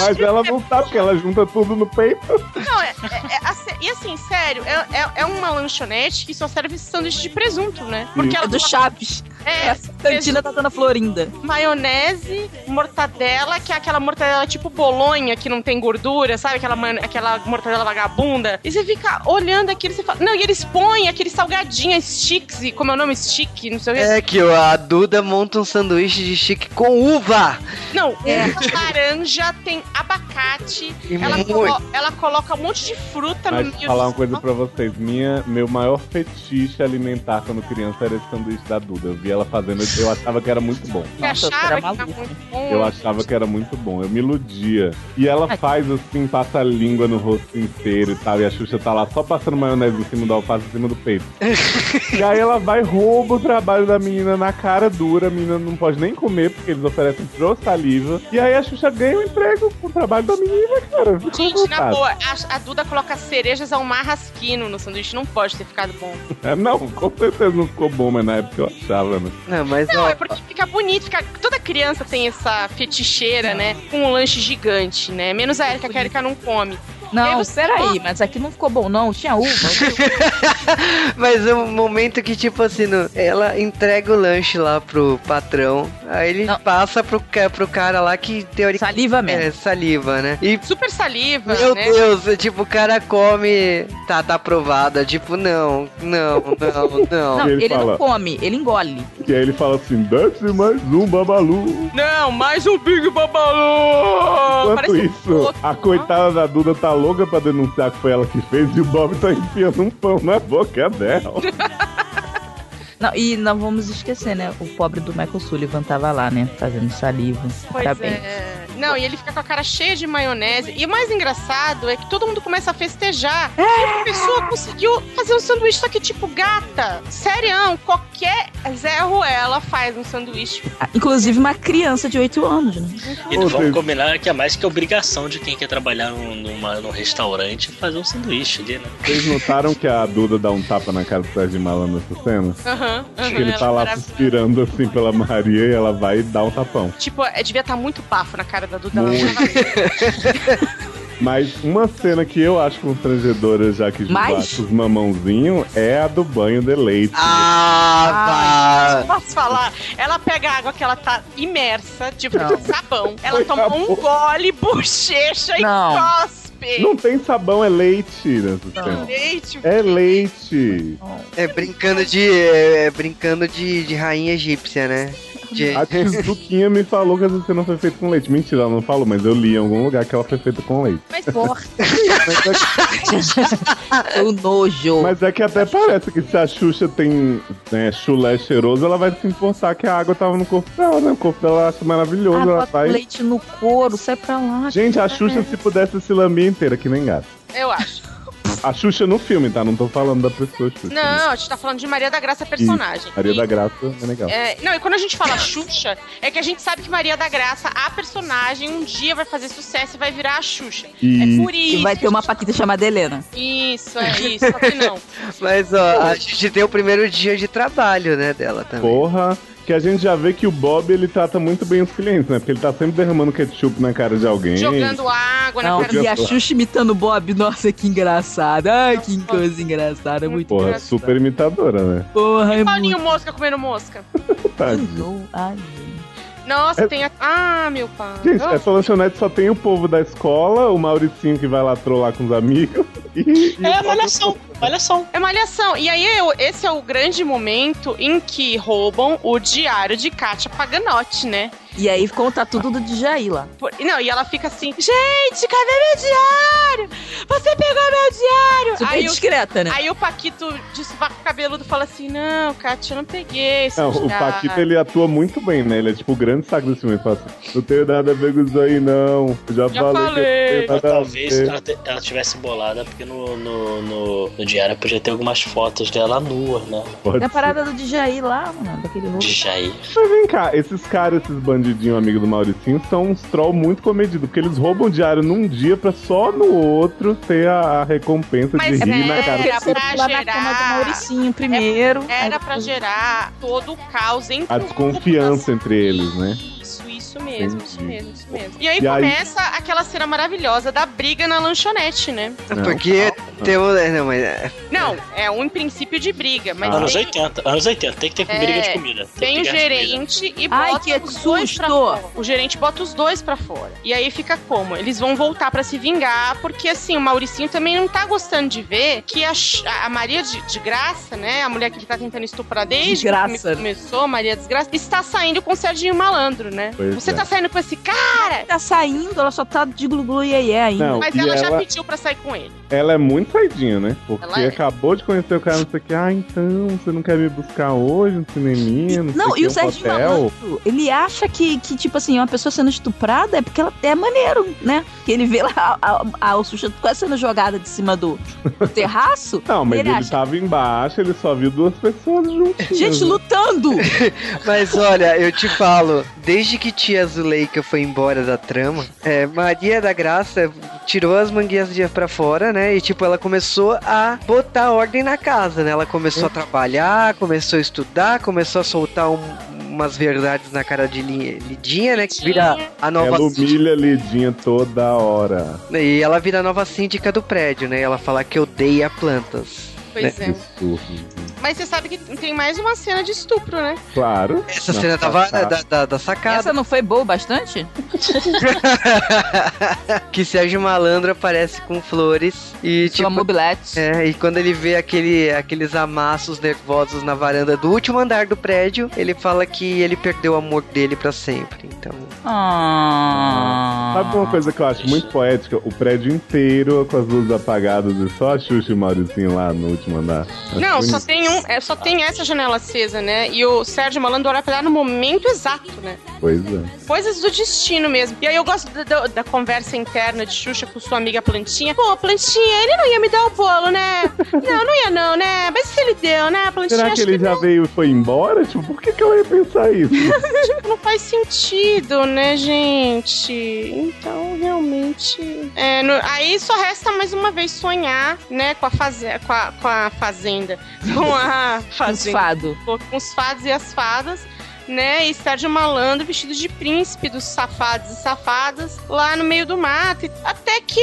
Mas ela não sabe, porque ela junta tudo no peito. Não, é, é- é- a ce- e e assim, sério, é, é, é uma lanchonete que só serve sanduíche de presunto, né? Porque É ela do Chaves. é, Essa cantina da Dona Florinda. maionese, mortadela, que é aquela mortadela tipo bolonha, que não tem gordura, sabe? Aquela, man- aquela mortadela vagabunda. E você fica olhando aquilo e você fala. Não, e eles põem aquele salgadinho, sticks, e como é o nome? Stick, não sei o que. É que a Duda monta um sanduíche de chique com uva. Não, É. uva laranja, tem abacate, E ela, muito. colo- ela coloca um monte de fruta Mas no vou meio. falar do- uma coisa pra vocês. Minha, meu maior fetiche alimentar quando criança era esse sanduíche da Duda. Eu vi ela fazendo, eu achava que era muito bom. Você Nossa, eu achava era que era maluca. muito bom. Eu achava que era muito bom, eu me iludia. E ela faz assim, passa a língua no rosto inteiro e tal. E a Xuxa tá lá só passando maionese em cima do alface, em cima do peito. [laughs] e aí ela vai e rouba o trabalho da menina na cara dura. A menina não pode nem comer porque eles oferecem pro saliva. E aí a Xuxa ganha o emprego com o trabalho da menina, cara. Gente, na boa, a, a Duda coloca cerejas ao marrasquino no sanduíche, não pode ter ficado bom. É, não, com certeza não ficou bom, mas na época eu achava, né? Não, mas Não, ó, é porque fica bonito, fica... toda criança tem essa feticheira, né? Com um lanche gigante, né? Menos a Erika, que a Erika não come. Não, você- peraí, mas aqui não ficou bom, não. Tinha uva. [laughs] mas é um momento que, tipo assim, no- ela entrega o lanche lá pro patrão. Aí ele Não. passa pro, pro cara lá que teoricamente Saliva mesmo. é saliva, né? E Super saliva, Meu né? Deus, é tipo, o cara come. Tá, tá aprovada. Tipo, não, não, não, [laughs] não. Não, ele ele, fala- não come, ele engole. E aí ele fala assim: desce mais um babalu. Não, mais um Big Babalu! Enquanto um isso, outro. a coitada da Duda tá louca pra denunciar que foi ela que fez e o Bob tá enfiando um pão na boca dela. [laughs] Não, e não vamos esquecer, né? O pobre do Michael Sullivan tava lá, né? Fazendo saliva. Pois Parabéns. é. Não, e ele fica com a cara cheia de maionese. E o mais engraçado é que todo mundo começa a festejar. É. E uma pessoa conseguiu fazer um sanduíche, só que tipo gata. Sério, qualquer Zé Ruela faz um sanduíche. Ah, Inclusive uma criança de 8 anos, né? E vamos combinar que é mais que obrigação de quem quer trabalhar num, numa, num restaurante fazer um sanduíche ali, né? Vocês notaram que a Duda dá um tapa na cara do Sérgio Malandro nessa cena? Aham, aham. Que ele ela tá lá suspirando assim pela Maria e ela vai e dá um tapão. Tipo, é, devia estar muito bafo na cara da Duda. Ela Muito. tava- [laughs] Mas uma cena que eu acho constrangedora, já que Mas- bate os mamãozinhos, é a do banho de leite. Ah, pá. Posso falar? Ela pega a água que ela tá imersa, tipo, Não. de sabão. Ela Foi toma um gole, bochecha e Não. cospe. Não tem sabão, é leite nessa cena. Leite, É leite. É brincando de. É, é brincando de, de rainha egípcia, né? A Tizuquinha me falou que essa cena foi feita com leite. Mentira, ela não falou, mas eu li em algum lugar que ela foi feita com leite. Mas porra, [laughs] é, [laughs] o nojo. mas é que até parece que se a Xuxa tem né, chulé cheiroso, ela vai se importar que a água tava no corpo dela, né? O corpo dela acha maravilhoso, ah, ela vai. leite no couro, sai pra lá. Gente, a Xuxa se pudesse se lamber inteira, que nem gato. Eu acho. A Xuxa no filme, tá? Não tô falando da pessoa Xuxa. né? Não, a gente tá falando de Maria da Graça personagem. Maria E- da Graça é legal. É, não, e quando a gente fala Xuxa, é que a gente sabe que Maria da Graça, a personagem, um dia vai fazer sucesso e vai virar a Xuxa. E É por isso. E vai ter uma paquita chamada Helena. Isso, é isso, só que não. [laughs] Mas ó, a gente tem o primeiro dia de trabalho, né, dela também. porra, que a gente já vê que o Bob ele trata muito bem os clientes, né? Porque ele tá sempre derramando ketchup na cara de alguém. Jogando água na Não, cara e a do- Xuxa imitando o Bob, nossa, que engraçado. Ai, que coisa engraçada, muito Porra, engraçado. super imitadora, né? Porra, é Paulinho muito. Mosca comendo mosca. [laughs] Tadinho. Ai. Nossa, É- tem a... Ah, meu pai. Gente, Oh, essa lanchonete só tem o povo da escola, o Mauricinho que vai lá trollar com os amigos e. e É, [laughs] malhação, malhação. É malhação. E aí, eu- esse é o grande momento em que roubam o diário de Kátia Paganotti, né? E aí conta tudo do Djaí lá. Não, e ela fica assim, gente, cadê meu diário? Você pegou meu diário! Super Aí o, discreta, né? aí o Paquito de sovaco cabeludo fala assim, não, Kátia, eu não peguei esse Não, o. Paquito ele atua muito bem, né? Ele é tipo o grande saco desse filme. Ele fala assim: não tenho nada a ver com isso aí, não. Eu já, Já falei. falei. Que eu não Mas talvez ver." ela, te- ela tivesse bolada, porque no, no, no, no diário podia ter algumas fotos dela nua, né? Pode Tem a ser. parada do Djaí lá, mano, daquele roubo. Jair. Mas vem cá, esses caras, esses bandidinhos amigos do Mauricinho, são uns troll muito comedidos, porque eles roubam diário num dia pra só no outro ter a, a recompensa Mas de rir é, na cara. era pra lá na cama do gerar- Mauricinho primeiro. aí Era pra gerar todo o caos entre A desconfiança entre eles, né? Isso, mesmo, isso mesmo, isso mesmo. E aí E aí- começa aquela cena maravilhosa da briga na lanchonete, né? Porque Temos. é, Não, mas. é, Não, é um princípio de briga, mas Anos tem, 80, anos 80, tem que ter É, briga de comida. tem que o gerente e Ai, bota que os dois pra susto! fora. O gerente bota os dois pra fora. E aí fica como? Eles vão voltar pra se vingar, porque assim, o Mauricinho também não tá gostando de ver que a, a Maria de, de Graça, né? A mulher que ele tá tentando estuprar desde que começou, Maria Desgraça, está saindo com o Serginho Malandro, né? Pois Você é. tá saindo com esse cara, Tá saindo, ela só tá de glu-glu e iê ainda. Não, mas e ela já ela- pediu pra sair com ele. Ela é muito saidinha, né? Porque Ela é. acabou de conhecer o cara, não sei o que. Ah, então, você não quer me buscar hoje no cineminha, não, Não, sei e o o Serginho hotel? Malandro, ele acha que, que, tipo assim, uma pessoa sendo estuprada é porque ela é maneiro, né? Que ele vê lá a, a, a Xuxa quase sendo jogada de cima do [laughs] terraço. Não, mas Ele ele, acha- tava embaixo, ele só viu duas pessoas juntas. Gente lutando! [laughs] Mas olha, eu te falo, desde que tia Zuleika foi embora da trama, é, Maria da Graça tirou as manguinhas de pra fora, né? E tipo, ela começou a botar ordem na casa, né? Ela começou a trabalhar, começou a estudar, começou a soltar um- umas verdades na cara de Li- Lidinha, né? Que vira a nova Ela síndica. humilha a Lidinha toda hora. E ela vira a nova síndica do prédio, né? Ela fala que odeia plantas. Pois é. Absurdo. Mas você sabe que tem mais uma cena de estupro, né? Claro. Essa Na cena tava sacada. da, da, da sacada. Essa não foi boa bastante? [laughs] que Sérgio Malandro aparece com flores e tipo. mobilete. É, e quando ele vê aquele, aqueles amassos nervosos na varanda do último andar do prédio, ele fala que ele perdeu o amor dele pra sempre. Então, Ah. Sabe uma coisa que eu acho muito poética? O prédio inteiro com as luzes apagadas e só a Xuxa e o Mauricinho lá no último andar. Acho Não, só tem um, é, só tem essa janela acesa, né? E o Sérgio Malandro olha pra ela no momento exato, né? Pois é. Coisas do destino mesmo. E aí eu gosto da, da- da conversa interna de Xuxa com sua amiga Plantinha. Pô, Plantinha, ele não ia me dar o bolo, né? [laughs] Não, não ia não, né? Mas se ele deu, né, Plantinha? Será que ele já veio e foi embora? Tipo, por que, que ela ia pensar isso? [laughs] não faz sentido, né, gente? Então, realmente. É, no- aí só resta mais uma vez sonhar, né, com a, faze com a, com a fazenda. [laughs] Com a fazenda. Fado. com os fados e as fadas, né? E Sérgio Malandro vestido de príncipe dos safados e safadas lá no meio do mato. Até que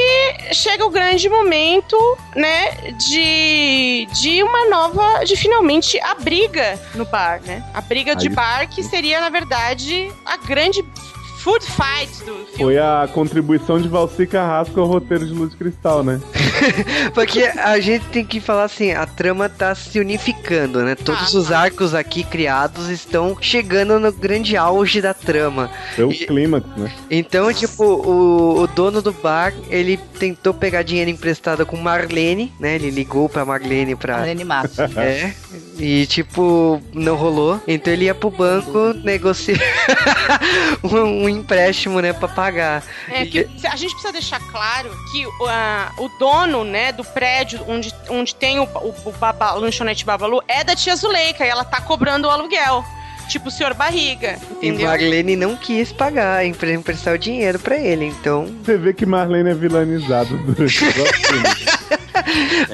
chega o grande momento, né? De, de uma nova. De finalmente a briga no bar, né? A briga de Aí- bar que seria, na verdade, a grande food fight do filme. Foi a contribuição de Valci Carrasco ao roteiro de Luz de Cristal, né? [laughs] porque a gente tem que falar assim, a trama tá se unificando, né? Todos Ah, os arcos aqui criados estão chegando no grande auge da trama. Foi o E- clímax, né? Então, tipo, o, o dono do bar, ele tentou pegar dinheiro emprestado com Marlene, né? Ele ligou pra Marlene pra. Marlene Matos. É. [laughs] E tipo, não rolou. Então ele ia pro banco negociar [laughs] um, um empréstimo, né, pra pagar. É, que a gente precisa deixar claro que o, a- o dono, né, do prédio onde, onde tem o, o, o baba, lanchonete Babalu é da tia Zuleika e ela tá cobrando o aluguel. Tipo o senhor Barriga, E entendeu? Marlene não quis pagar, empre- emprestar o dinheiro pra ele. Então, Você vê que Marlene é vilanizado durante [laughs] o filme.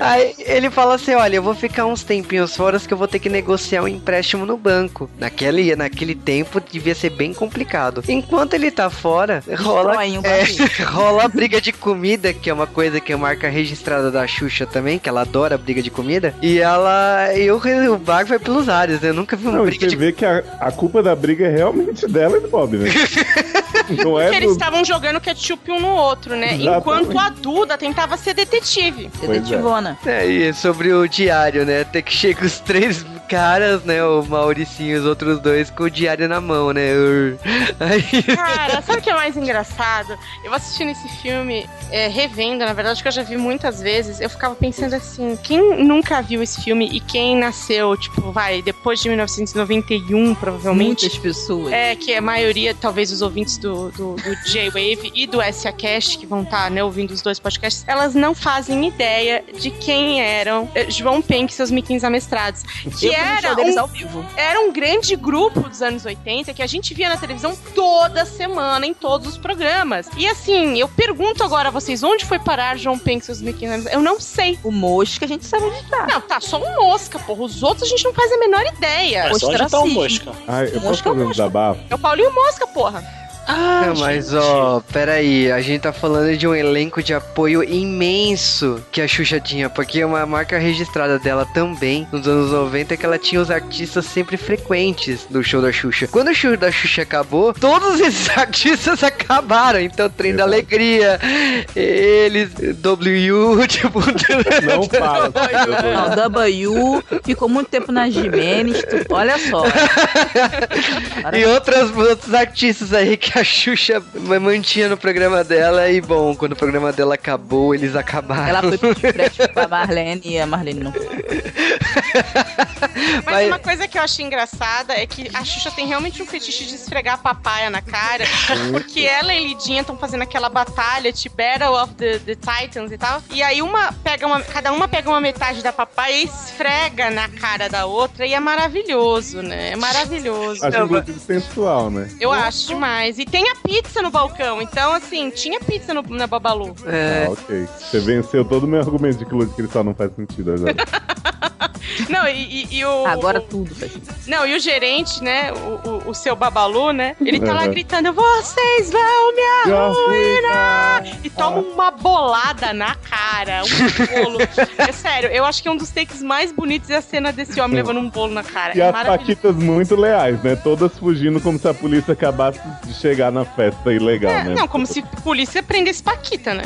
Aí ele fala assim: olha, eu vou ficar uns tempinhos fora que eu vou ter que negociar um empréstimo no banco. Naquele, naquele tempo devia ser bem complicado. Enquanto ele tá fora, rola, o é, [laughs] rola a briga de comida, que é uma coisa que é marca registrada da Xuxa também, que ela adora briga de comida. E ela. E o, o bar vai pelos ares, né? Eu nunca vi uma Não, briga você de vê que a, a culpa da briga é realmente dela e do Bob, né? [laughs] [laughs] Não é Porque eles estavam jogando ketchup um no outro, né? Exatamente. Enquanto a Duda tentava ser detetive. Pois é. Detetivona. É, e sobre o diário, né? Até que chega os três caras, né? O Mauricinho e os outros dois com o diário na mão, né? Ur. [laughs] Aí. Cara, sabe o que é mais engraçado? Eu assistindo esse filme, é, revendo, na verdade, que eu já vi muitas vezes, eu ficava pensando assim, quem nunca viu esse filme e quem nasceu, tipo, vai, depois de 1991, provavelmente. Muitas pessoas. É, que a maioria, talvez os ouvintes do, do, do J-Wave e do SA Cast, que vão estar, né, ouvindo os dois podcasts, elas não fazem ideia de quem eram eh, João Penck e seus miquins amestrados. Que eu no era um ao vivo. era um grande grupo dos anos 80 que a gente via na televisão toda semana, em todos os programas. E assim, eu pergunto agora a vocês, onde foi parar João Penck e seus Mickey Eu não sei. O Mosca a gente sabe onde tá. Não, tá só um mosca, porra. Os outros a gente não faz a menor ideia. Mas onde tá o ostracismo. Mosca? Ai, eu posso Mosca é o fazer um Mosca. desabafo? É o Paulinho Mosca, porra. Ah, Não, mas gente. ó, peraí, a gente tá falando de um elenco de apoio imenso que a Xuxa tinha, porque uma marca registrada dela também, nos anos 90, é que ela tinha os artistas sempre frequentes do show da Xuxa. Quando o show da Xuxa acabou, todos [laughs] esses artistas acabaram, então Trem da. Alegria, eles, W, [laughs] tipo... [laughs] Não fala. Não, W ficou muito tempo na Jimenez. olha só. E outras, outros artistas aí que a Xuxa mantinha no programa dela. E bom, quando o programa dela acabou, eles acabaram. Ela foi pra [laughs] Marlene e a Marlene não. Mas, Mas- uma coisa que eu achei engraçada é que a Xuxa tem realmente um fetiche de esfregar a papaya na cara, porque ela e Lidinha estão fazendo aquela batalha, tipo Battle of the, the Titans e tal. E aí uma pega uma, cada uma pega uma metade da papaya e esfrega na cara da outra e é maravilhoso, né? É maravilhoso. Acho inclusive sensual, né? Eu acho demais. E tem a pizza no balcão, então assim, tinha pizza no, na Babalu. É, Ah, ok. Você venceu todo o meu argumento de que luz de cristal não faz sentido agora. [laughs] Não, e, e- e o. Agora tudo faz sentido. Não, e o gerente, né? O, o, o seu Babalu, né? Ele tá lá Uhum. gritando: Vocês vão me arruinar! E toma uma bolada na cara, um bolo. [laughs] é sério, eu acho que um dos takes mais bonitos é a cena desse homem levando um bolo na cara. E é as paquitas muito leais, né? Todas fugindo como se a polícia acabasse de chegar na festa ilegal, É, né? não, como se a polícia prendesse Paquita, né?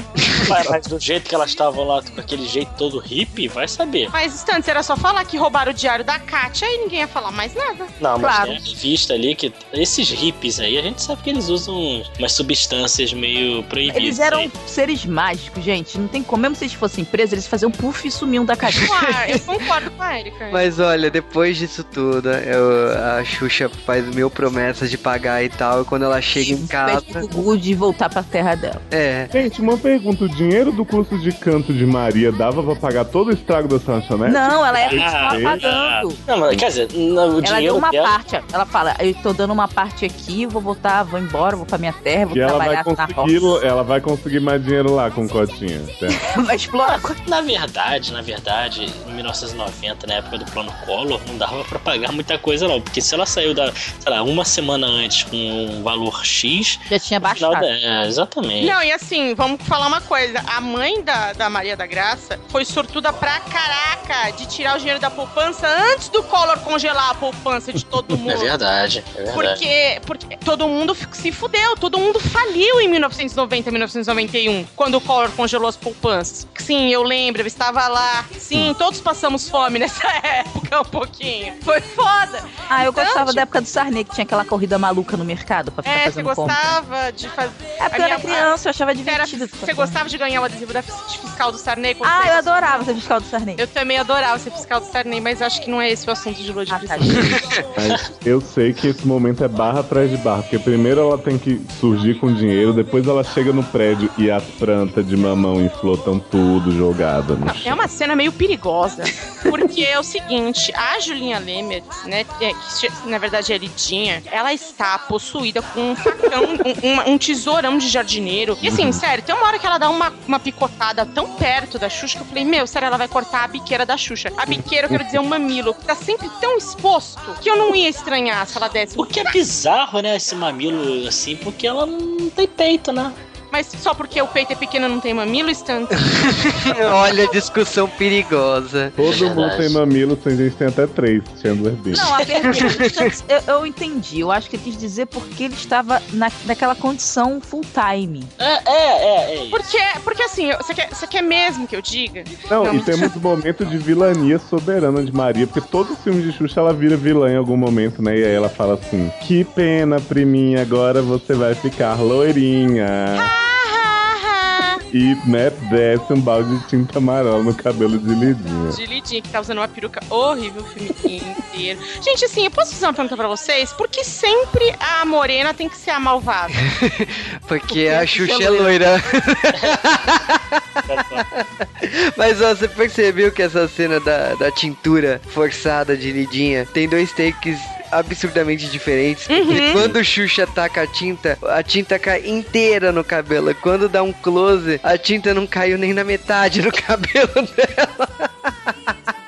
Mas, mas do jeito que elas estavam lá, com aquele jeito todo hippie, vai saber. Mas instantes, era só falar que roubaram o diário da Kátia e ninguém ia falar mais nada. Não, mas Claro. tem a revista ali que. Esses hippies aí, a gente sabe que eles usam umas substâncias meio proibidas. Eles eram aí. seres mágicos, gente. Não tem como. Mesmo se eles fossem presos, eles faziam puff e sumiam da cadeia. Claro, eu [laughs] concordo com a Erika. mas olha, depois disso tudo, eu- a Xuxa faz mil promessas de pagar e tal. E quando ela chega em casa. De voltar pra terra dela. É. Gente, uma pergunta: o dinheiro do curso de canto de Maria dava pra pagar todo o estrago da lanchonete? Não, ela ia Ah, ah. pagando. Não, mas quer dizer, o Ela dinheiro deu uma dela. parte, ela fala, eu tô dando uma parte aqui, vou voltar, vou embora, vou pra minha terra, vou E ela vai, trabalhar na conseguir, roça. ela vai conseguir mais dinheiro lá com cotinha. [laughs] Vai explorar. Na verdade, na verdade, em 1990, na época do plano Collor, não dava pra pagar muita coisa não, porque se ela saiu da, sei lá, uma semana antes com um valor X, Já tinha baixado. da, é, exatamente. Não, e assim, vamos falar uma coisa. A mãe da, da Maria da Graça foi sortuda pra caraca de tirar o dinheiro da poupança antes do Collor congelar a poupança de todo [laughs] É mundo. verdade, é verdade. Porque, porque todo mundo se fudeu, todo mundo faliu em 1990, 1991, quando o Collor congelou as poupanças. Sim, eu lembro, eu estava lá. Sim, todos passamos fome nessa [laughs] época um pouquinho. Foi foda. Ah, eu Então, gostava tipo- da época do Sarney, que tinha aquela corrida maluca no mercado pra ficar É, você fazendo compra. gostava de fazer. É porque eu era criança, eu achava divertido. Você gostava de ganhar o adesivo da de fiscal do Sarney? Ah, você- eu adorava ser fiscal do Sarney. Eu também adorava ser fiscal do Sarney, mas acho que não é esse o assunto de lua de Ah, cristal. tadinho. [laughs] Mas eu sei que esse momento é barra atrás de barra, porque primeiro ela tem que surgir com dinheiro, depois ela chega no prédio e as plantas de mamão e flor estão tudo jogadas no É uma cena meio perigosa, porque é o seguinte, a Julinha Lemert, né, é, que na verdade é Lidinha, ela está possuída com um facão, um, uma- um tesourão de jardineiro. E assim, sério, tem uma hora que ela dá uma, uma picotada tão perto da Xuxa que eu falei, meu, sério, ela vai cortar a biqueira da Xuxa. A biqueira, eu quero dizer, o mamilo, que tá sempre tão exposto que eu não ia estranhar se ela desse. O que é bizarro, né, esse mamilo assim, porque ela não tem peito, né? Mas só porque o peito é pequeno não tem mamilo, Stan? [laughs] Olha a discussão perigosa. Todo Verdade. mundo tem mamilo, tem gente tem até três, Chandler Bing. Não, a [laughs] pergunta. eu, eu entendi. Eu acho que ele quis dizer porque ele estava na, naquela condição full time. É, é, é, é isso. Porque, porque assim, você quer, você quer mesmo que eu diga? Não, Não, e temos momentos de vilania soberana de Maria, porque todos os filmes de Xuxa ela vira vilã em algum momento, né? E aí ela fala assim: Que pena, priminha, agora você vai ficar loirinha. E, né, desce um balde de tinta amarela no cabelo de Lidinha. De Lidinha, que tá usando uma peruca horrível o filme inteiro. Gente, assim, eu posso fazer uma pergunta pra vocês? Por que sempre a morena tem que ser a malvada? [laughs] Porque a Xuxa é loira. [laughs] Mas ó, você percebeu que essa cena da, da tintura forçada de Lidinha tem dois takes absurdamente diferentes. Uhum. quando o Xuxa taca a tinta, a tinta cai inteira no cabelo. Quando dá um close, a tinta não caiu nem na metade do [laughs] cabelo dela.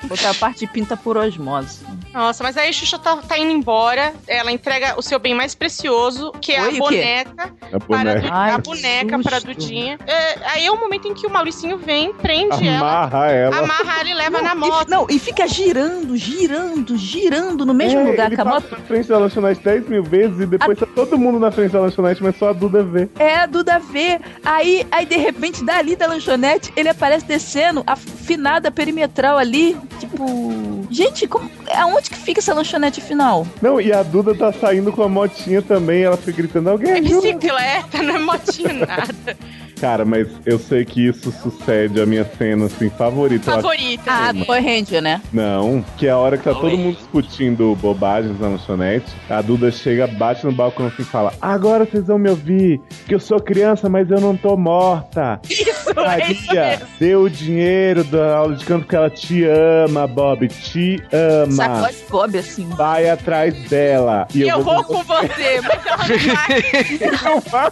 Outra parte pinta por osmose. Nossa, mas aí a Xuxa tá, tá indo embora, ela entrega o seu bem mais precioso, que é Oi, a boneca, A para boneca. Du- Ai, a boneca pra susto. Dudinha. É, aí é o momento em que o Mauricinho vem, prende ela, Amarra ela. amarra ela e leva na E- moto. não, e fica girando, girando, girando no mesmo É, lugar que a moto. na frente da lanchonete 10 mil vezes e depois tá todo mundo na frente da lanchonete, mas só a Duda vê. É, a Duda vê. Aí, aí, de repente, dali da lanchonete, ele aparece descendo a finada perimetral ali. Tipo. Gente, como, aonde que fica essa lanchonete final? Não, e a Duda tá saindo com a motinha também, ela fica gritando, alguém É ajuda. bicicleta, não é motinho [laughs] nada. Cara, mas eu sei que isso sucede a minha cena, assim, favorita. Favorita. Ah, do Power Ranger, né? Não, que é a hora que tá Oi. todo mundo discutindo bobagens na lanchonete, a Duda chega, bate no balcão assim e fala, agora vocês vão me ouvir, que eu sou criança, mas eu não tô morta. É [laughs] isso Maria, deu o dinheiro da aula de canto porque ela te ama, Bob, te ama. Sacode Bob, assim. Vai atrás dela. E eu vou com você, mas ela não vai. Não [laughs] vai.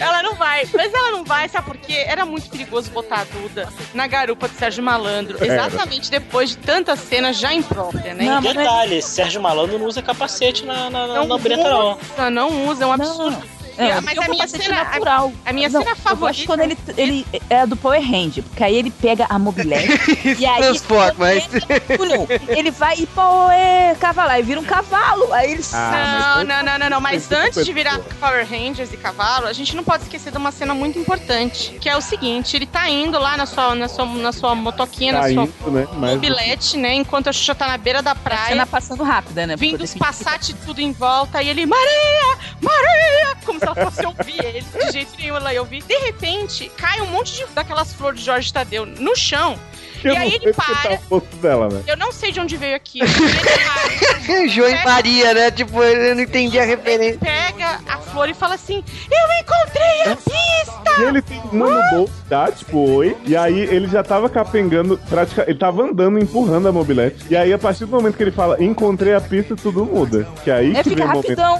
Ela não vai. Mas ela não vai, sabe por quê? Era muito perigoso botar a Duda na garupa do Sérgio Malandro. Era. Exatamente depois de tantas cenas já impróprias, né? Não, mas- Detalhe, Sérgio Malandro não usa capacete na, na, na, na breta, não. usa, não usa, é um absurdo. Não. É, mas eu a minha cena- natural. A minha Não, cena Eu favorita. gosto quando ele, ele é do Power Ranger, porque aí ele pega a mobilete [laughs] e aí Transporte, mas. Ele vai e pô, é cavalo, aí vira um cavalo, aí ele Ah, Não, não, não, não, não. Mas antes de virar boa. Power Rangers e cavalo, a gente não pode esquecer de uma cena muito importante, que é o seguinte: ele tá indo lá na sua, na sua, na sua motoquinha, Tá na sua indo, né? Mobilete, né? Enquanto a Xuxa tá na beira da a praia. cena passando rápida, né? Vindo os Passat tudo em volta e ele, Maria! Maria! Como ela fosse ouvir ele. De jeito nenhum ela ia ouvir. De repente, cai um monte de, daquelas flores de Jorge Tadeu no chão. eu e não aí sei ele tá para. posto dela, né? Eu não sei de onde veio aquilo. Ele para. [laughs] João e Maria, né? Tipo, eu não entendi a Ele referência. pega a flor e fala assim: Eu encontrei a pista! E ele tem uma no bolso, tá? Tipo, oi. E aí ele já tava capengando, praticamente. Ele tava andando, empurrando a mobilete. E aí, a partir do momento que ele fala, encontrei a pista, tudo muda. Que aí É, que vem o momento da.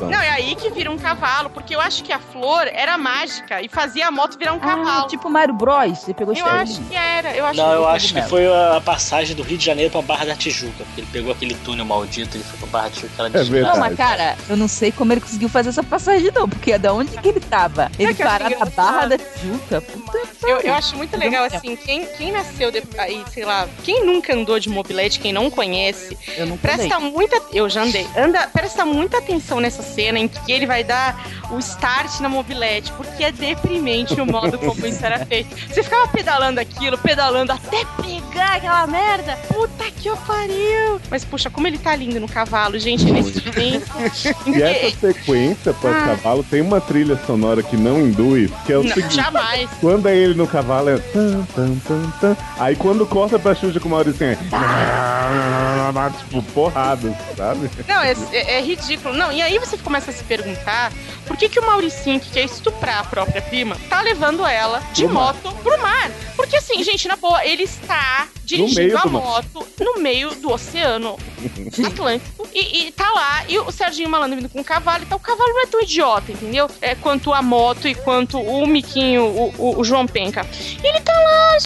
Não, é aí que vira um cavalo, porque eu acho que a flor era mágica e fazia a moto virar um Ah, cavalo. tipo Mario Bros. Você pegou eu esse acho que era, eu acho Não, eu foi acho que foi a passagem do Rio de Janeiro pra Barra da Tijuca, porque ele pegou aquele túnel maldito e foi pra Barra da Tijuca. Aquela É. Não, mas cara, eu não sei como ele conseguiu fazer essa passagem, não, porque da onde que ele tava? Ele que eu achei parar na barra da Tijuca. Puta Eu, eu acho muito legal, Não, assim, quem, quem nasceu de, aí, sei lá, quem nunca andou de mobilete, quem não conhece, eu presta muita. Eu já andei. Anda, presta muita atenção nessa cena em que ele vai dar o start na mobilete, porque é deprimente o modo como isso era feito. Você ficava pedalando aquilo, pedalando até pegar aquela merda. Puta que eu pariu! Mas, puxa, como ele tá lindo no cavalo, gente, nesse momento. em E essa sequência Ah. pós-cavalo tem uma trilha sonora que não induz, que é o Não, seguinte. jamais. Quando é ele no cavalo é. Tan, tan, tan, tan. Aí quando corta pra Xuxa com o Maurício é. [laughs] Tipo, porrada, sabe? Não, é, é- é ridículo. Não, e aí você começa a se perguntar por que, que o Mauricinho, que quer estuprar a própria prima, tá levando ela de Pro mar. moto pro mar. Porque assim, gente, na boa, ele está dirigindo a do mar. moto no meio do oceano [laughs] Atlântico e, e tá lá, e o Serginho Malandro vindo com o cavalo, então o cavalo não é tão idiota, entendeu? É, quanto a moto e quanto o Miquinho, o, o- o João Penca. E ele tá lá,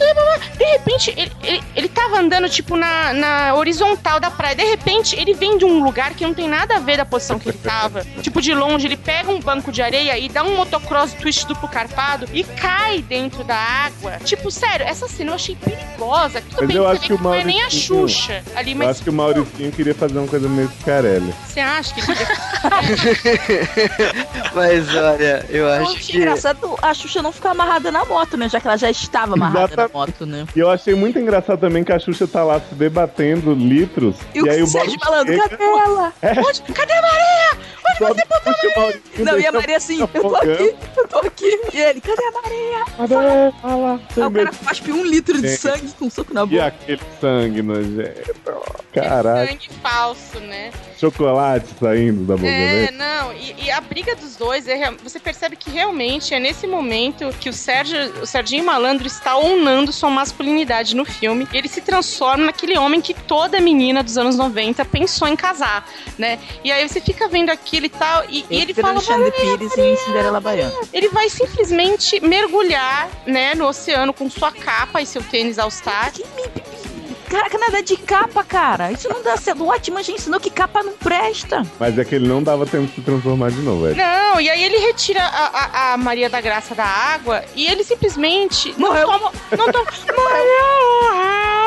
de repente, ele, ele, ele tava andando, tipo, na, na horizontal da praia, de repente, ele vem de um lugar que não tem nada a ver da posição que ele tava. tipo, de longe, ele pega um banco de areia e dá um motocross twist duplo carpado e cai dentro da água. Tipo, sério, essa cena eu achei perigosa. Tudo Mas bem eu acho vê que o não é nem a Mauricinho- Xuxa ali, Eu mas acho que o Mauricinho queria fazer uma coisa meio Scarelli. você acha que ele queria [laughs] Mas olha, eu Eu acho achei que. engraçado a Xuxa não ficar amarrada na moto, né? Já que ela já estava amarrada Exatamente. na moto, né? E eu achei muito engraçado também que a Xuxa tá lá se debatendo litros. E, E, o aí o Sérgio falando, chega, cadê ela? Onde? Cadê a Maria? Não, e a Maria assim, eu tô aqui, eu tô aqui. E ele, cadê a Maria? Cadê? Olha lá. Aí o cara cospe um litro de sangue com um soco na E boca. aquele sangue nojento. Caraca. Sangue falso, né? Chocolate saindo da boca, É, né? não, e, e a briga dos dois, é, você percebe que realmente é nesse momento que o Sérgio, o Serginho Malandro está honrando sua masculinidade no filme. E ele se transforma naquele homem que toda menina dos anos 90 pensou em casar, né? E aí você fica vendo aquilo e tal, e, e ele fala. Alexandre Pires em Cinderela Baiana. Ele vai simplesmente mergulhar, né, no oceano com sua capa e seu tênis All Star. Caraca, nada de capa, cara. Isso não dá certo. O Watchman já ensinou que capa não presta. Mas é que ele não dava tempo de se transformar de novo, é. Não, e aí ele retira a, a- a Maria da Graça da água e ele simplesmente Morreu. não toma. Não toma. [laughs] morreu!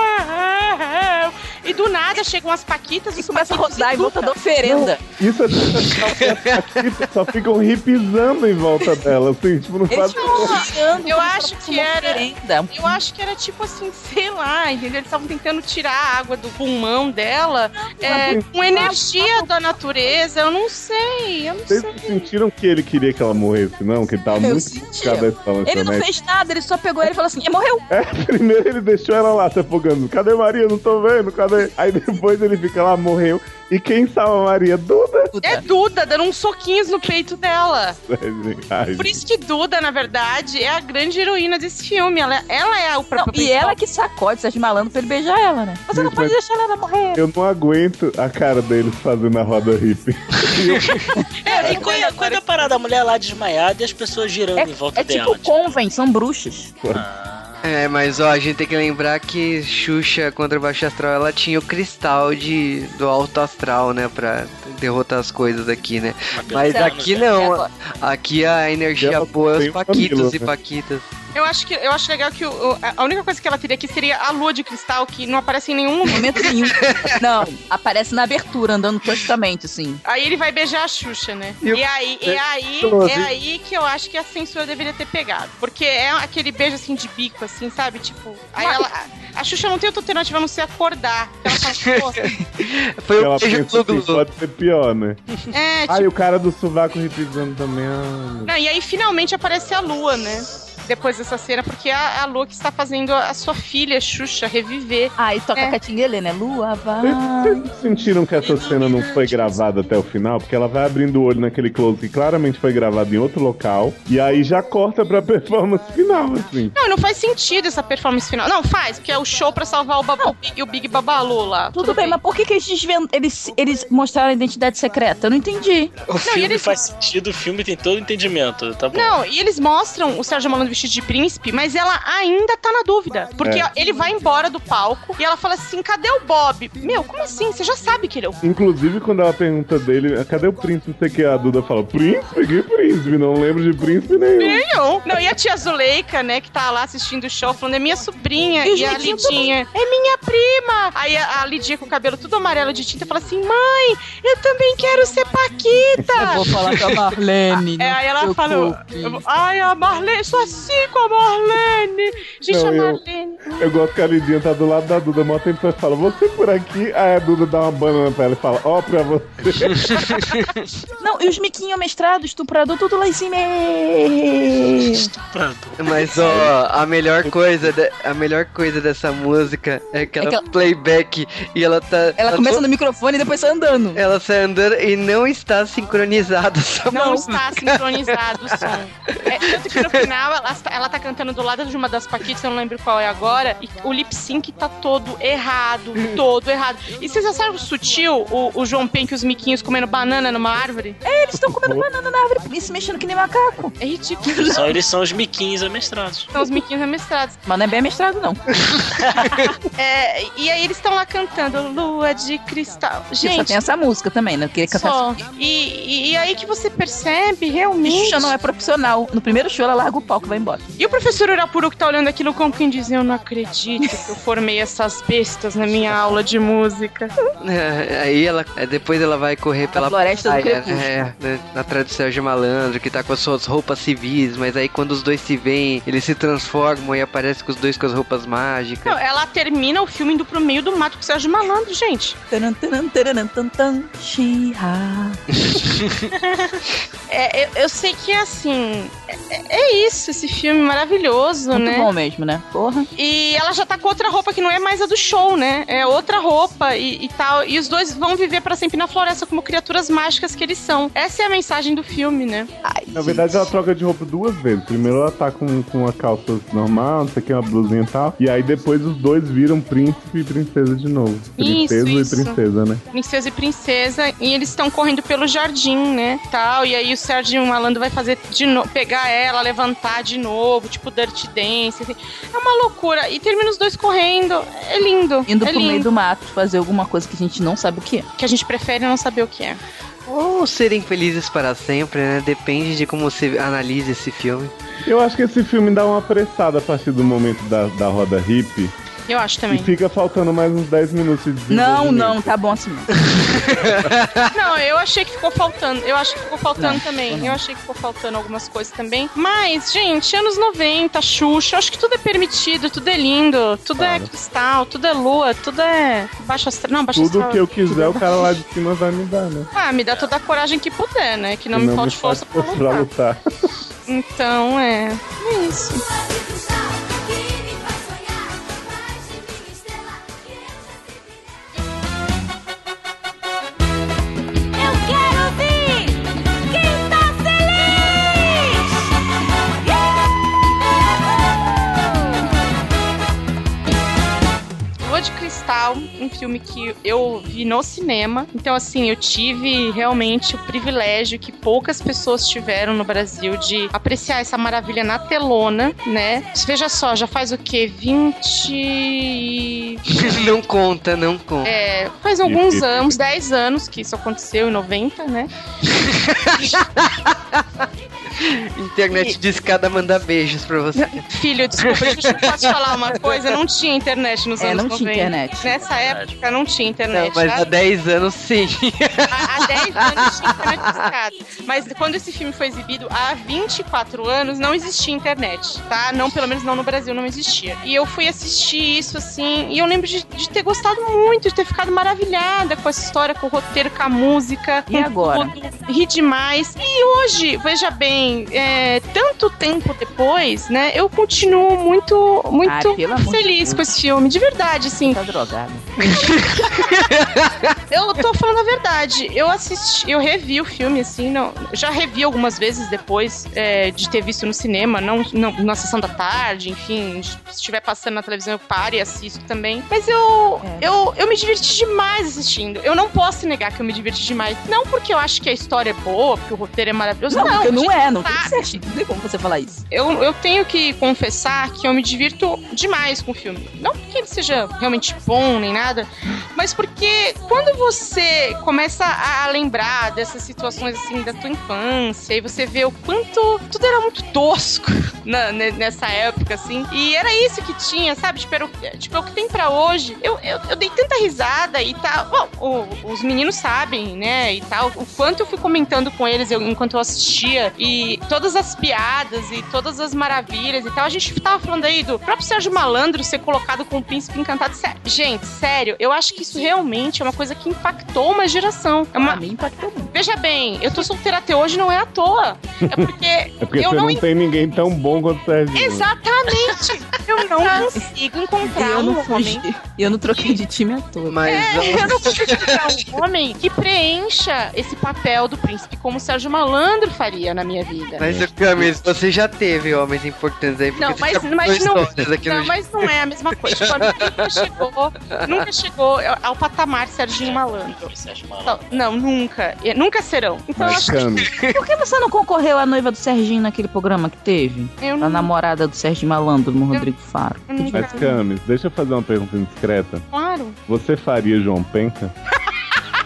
E do nada chegam as paquitas E os começa a rodar em volta da oferenda. Isso é as paquitas só ficam hipisando em volta dela, assim, tipo, não Eles faz. Eu acho que era- oferenda. Eu acho que era tipo assim, sei lá, entendeu? Eles estavam tentando tirar a água do pulmão dela é, com energia da natureza. Eu não sei, eu não Vocês sei. não sentiram que ele queria que ela morresse, não? Que ele tava Eu muito senti. Ele não fez nada, ele só pegou ele e falou assim: "E morreu. É, [laughs] primeiro ele deixou ela lá se afogando. Cadê Maria? Não tô vendo, cadê? Aí depois ele fica lá, morreu. E quem salva a Maria? Duda? É Duda dando uns soquinhos no peito dela. Ai, Por isso que Duda, na verdade, é a grande heroína desse filme. Ela, ela é o Não, próprio e principal. ela que sacode Sérgio Malandro pra ele beijar ela, né? Você não pode deixar ela morrer. Eu não aguento a cara deles fazendo a roda hippie. [laughs] É, e quando, quando a parada, a mulher lá desmaiada e as pessoas girando em volta É dela. tipo Conven, são bruxas. É, mas ó, a gente tem que lembrar que Xuxa contra o Baixo Astral, ela tinha o cristal de, do alto astral, né? Pra derrotar as coisas aqui, né? Mas pelo aqui menos, não, aqui a energia boa é os Paquitos e né? Paquitas. Eu acho que eu acho legal que o- a única coisa que ela teria aqui seria a lua de cristal, que não aparece em nenhum momento. Nenhum. Não, aparece na abertura, andando toscamente, assim. Aí ele vai beijar a Xuxa, né? E E aí, e aí, Close. é aí que eu acho que a censura deveria ter pegado. Porque é aquele beijo assim de bico, assim, sabe? Tipo, aí ela. A Xuxa não tem outra alternativa a não ser acordar. Ela fala, [laughs] Foi o ela beijo glu. pode ser pior, né? é, tipo. Ah, e o cara do sovaco repisando também. Ah, Não, e aí finalmente aparece a lua, né? Depois dessa cena, porque a, a lua que está fazendo a sua filha, Xuxa, reviver. Ah, e toca É. Catinguele, né? Lua vai. Vocês vocês sentiram que essa cena não foi gravada até o final? Porque ela vai abrindo o olho naquele close que claramente foi gravado em outro local. E aí já corta pra performance final, assim. Não, não faz sentido essa performance final. Não, faz, porque é o show pra salvar o, Babu, Big, o Big Babalu lá. Tudo, bem, mas por que, que eles, eles, eles mostraram a identidade secreta? Eu não entendi. O filme eles- faz sentido, o filme tem todo o entendimento, tá bom. Não, e eles mostram o Sérgio Malandro vestido de príncipe, mas ela ainda tá na dúvida. Porque É. ele vai embora do palco e ela fala assim: cadê o Bob? Meu, como assim? Você já sabe que ele é o. Inclusive, quando ela pergunta dele, cadê o príncipe? O que, a Duda fala, príncipe? Que príncipe? Não lembro de príncipe nenhum. Nenhum. Não, e a tia Zuleika, né, que tá lá assistindo o show, falando, é minha sobrinha. E E, a Lidinha, é minha prima. Aí a, a Lidinha com o cabelo tudo amarelo de tinta fala assim: mãe, eu também quero ser Paquita. Vou falar com a Marlene. É, [laughs] aí ela eu- ai, a Marlene, sou assim com a Marlene. Gente, Não, a eu- Marlene. Eu gosto que a Lidinha tá do lado da Duda, mó tempo e fala, você por aqui? Aí a Duda dá uma banana pra ela e fala, ó, pra você. [laughs] Não, e os miquinhos mestrados, estuprador, tudo lá em cima. Pronto. Mas ó, a melhor coisa, de- a melhor coisa dessa música é aquela É que ela- playback e ela tá. Ela começa não- no microfone e depois sai andando. Ela sai andando e não está sincronizada essa Não música. está sincronizado o som. É, tanto que no final ela, está- ela tá cantando do lado de uma das paquitas, eu não lembro qual é agora, e o lip sync tá todo errado, todo errado. E vocês acharam sutil o, o João Pen e os miquinhos comendo banana numa árvore? Eles estão comendo banana na árvore e se mexendo que nem macaco. É ridículo. Só eles são os miquinhos amestrados. São os miquinhos amestrados. Mas não é bem mestrado, não. [laughs] É, e aí eles estão lá cantando Lua de Cristal. Porque só Gente, tem essa música também, né? Queria cantar só. E, e, e aí que você percebe realmente. Xuxa não é profissional. No primeiro show ela larga o palco vai embora. E o professor Urapuru que tá olhando aquilo como quem diz: Eu não acredito que eu formei essas bestas na minha aula de música. [laughs] É, aí ela, é, depois ela vai correr pela floresta do praia, crepúsculo. é, né, atrás do Sérgio Malandro, que tá com as suas roupas civis, mas aí quando os dois se veem, eles se transformam e aparece com os dois com as roupas mágicas. Não, ela termina o filme indo pro meio do mato com o Sérgio Malandro, gente. [laughs] [laughs] É, eu, eu sei que é assim. É, é isso, esse filme maravilhoso, Muito né? bom mesmo, né? Porra. E ela já tá com outra roupa que não é mais a do show, né? É outra roupa e, e tal. E os dois vão viver pra sempre na floresta como criaturas mágicas que eles são. Essa é a mensagem do filme, né? Ai, Na verdade, ela troca de roupa duas vezes. Primeiro ela tá com, com uma calça normal, não sei o que, uma blusinha e tal. E aí depois os dois viram príncipe e princesa de novo. Princesa isso. e princesa, né? Princesa e princesa. E eles estão correndo pelo jardim, né? Tal. E aí o Sérgio Malandro vai fazer de novo. Pegar pegar ela, levantar de novo, tipo Dirty Dance. assim. É uma loucura. E termina os dois correndo. É lindo. Indo é pro lindo. meio do mato fazer alguma coisa que a gente não sabe o que é. Que a gente prefere não saber o que é. Ou serem felizes para sempre, né? Depende de como você analisa esse filme. Eu acho que esse filme dá uma apressada a partir do momento da, da roda hippie. Eu acho E também. fica faltando mais uns 10 minutos de Não, não, tá bom assim. [laughs] não. Eu achei que ficou faltando. Eu acho que ficou faltando Não, também. não. Eu achei que ficou faltando algumas coisas também. Mas, gente, anos 90, Xuxa, eu acho que tudo é permitido, tudo é lindo, tudo é Claro. cristal, tudo é lua, tudo é baixo astral. Não, baixo Tudo astral. que eu quiser, o cara lá de cima vai me dar, né? Ah, me dá toda a coragem que puder, né? Que não Que me falte força pra força pra lutar. lutar. Então, é. É isso. De Cristal, um filme que eu vi no cinema. Então, assim, eu tive realmente o privilégio que poucas pessoas tiveram no Brasil de apreciar essa maravilha na telona, né? Veja só, já faz o quê? 20. não conta, não conta. É, faz alguns anos, 10 anos que isso aconteceu, em 90, né? [laughs] Internet de escada manda beijos pra você. Filho, desculpa, deixa eu posso te falar uma coisa? Não tinha internet nos É, anos não tinha 90. internet. Nessa época não tinha Não, internet. mas tá? há 10 anos sim. Há há 10 anos tinha internet discada. Mas quando esse filme foi exibido, há 24 anos não existia internet, tá? Não, pelo menos não no Brasil, não existia. E eu fui assistir isso, assim, e eu lembro de, de ter gostado muito, de ter ficado maravilhada com essa história, com o roteiro, com a música. E agora? tudo. Ri demais. E hoje, veja bem, é, tanto tempo depois, né, eu continuo muito, muito de feliz com esse filme, de verdade, assim. Tá drogado. [laughs] Eu tô falando a verdade. Eu assisti, eu revi o filme, assim, não, já revi algumas vezes depois é, de ter visto no cinema, não, não na sessão da tarde, enfim, se estiver passando na televisão eu paro e assisto também. Mas eu, É. eu, eu me diverti demais assistindo. Eu não posso negar que eu me diverti demais. Não porque eu acho que a história é boa, porque o roteiro é maravilhoso. Não, Não, porque não é, não tem certo. Não tem como você falar isso. eu, eu tenho que confessar que eu me divirto demais com o filme. Não porque ele seja realmente bom nem nada, mas porque quando você começa a lembrar dessas situações assim da tua infância e você vê o quanto tudo era muito tosco [laughs] na- ne- nessa época, assim, e era isso que tinha, sabe? Tipo, era o, tipo, é o que tem pra hoje. Eu, eu, eu dei tanta risada e tal. Bom, o- os meninos sabem, né? E tal, o quanto eu fui comentando com eles eu- enquanto eu assistia e todas as piadas e todas as maravilhas e tal. A gente tava falando aí do próprio Sérgio Malandro ser colocado com o príncipe encantado. Sé- Gente, sério, eu acho que isso realmente é uma coisa que impactou uma geração. É uma... mim impactou muito. Veja bem, eu tô solteira até hoje não é à toa. É porque, [laughs] É porque eu você não não tem ninguém tão bom quanto o Serginho. Exatamente! [laughs] Eu não consigo encontrar eu não um homem. fugi. Eu não troquei de time à toa. Mas É, eu não consigo encontrar um homem que preencha esse papel do príncipe como o Sérgio Malandro faria na minha vida. Mas, Camis, você já teve homens importantes aí, porque Não, você mas, mas não, não, no mas não é a mesma coisa. Tipo, nunca chegou, nunca chegou ao patamar Serginho Malandro. Você acha maluco? Não, não, nunca. Nunca serão. Então acho [laughs] Por que você não concorreu à noiva do Serginho naquele programa que teve? eu A não, namorada do Sérgio Malandro no Rodrigo Faro. mas Camis, deixa eu fazer uma pergunta indiscreta. Claro. Você faria João Penca?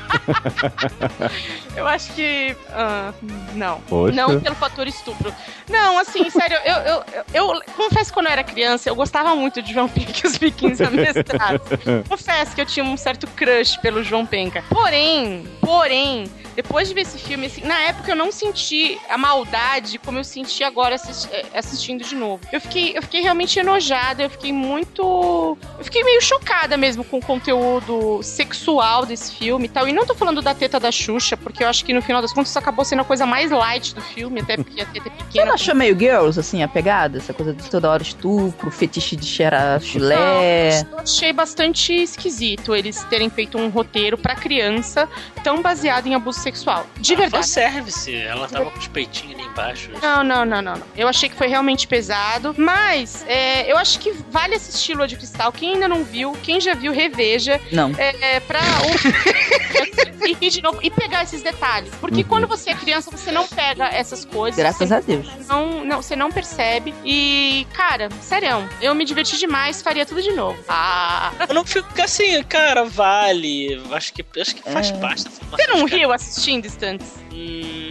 [laughs] Eu acho que. ah, não. Poxa. Não pelo fator estupro. Não, assim, sério, eu, eu, eu, eu confesso que quando eu era criança, eu gostava muito de João Penca e os biquínis amestrados. [laughs] confesso que eu tinha um certo crush pelo João Penca. Porém, porém, depois de ver esse filme, assim, na época eu não senti a maldade como eu senti agora assisti- eh, assistindo de novo. Eu fiquei, eu fiquei realmente enojada, eu fiquei muito. Eu fiquei meio chocada mesmo com o conteúdo sexual desse filme e tal. E não tô falando da teta da Xuxa, porque eu acho que no final das contas isso acabou sendo a coisa mais light do filme, até porque a teta é Você pequena. não achou meio girls, assim, a pegada? Essa coisa de toda hora estupro, fetiche de cheirar chulé. Eu achei bastante esquisito eles terem feito um roteiro pra criança tão baseado em abuso sexual. De verdade. service. Ela tava com os peitinhos ali embaixo. Não, não, não, não, não. Eu achei que foi realmente pesado, mas é, eu acho que vale assistir Lua de Cristal. Quem ainda não viu, quem já viu, reveja. Não. É, pra. [laughs] e rir de novo e pegar esses detalhes. Porque quando você é criança, você não pega essas coisas. Graças você a Deus. não, não, você não percebe. E, cara, sério, eu me diverti demais, faria tudo de novo. Ah. Eu não fico assim, cara, vale. Acho que, acho que faz É. parte Você não riu assistindo instantes? Hum,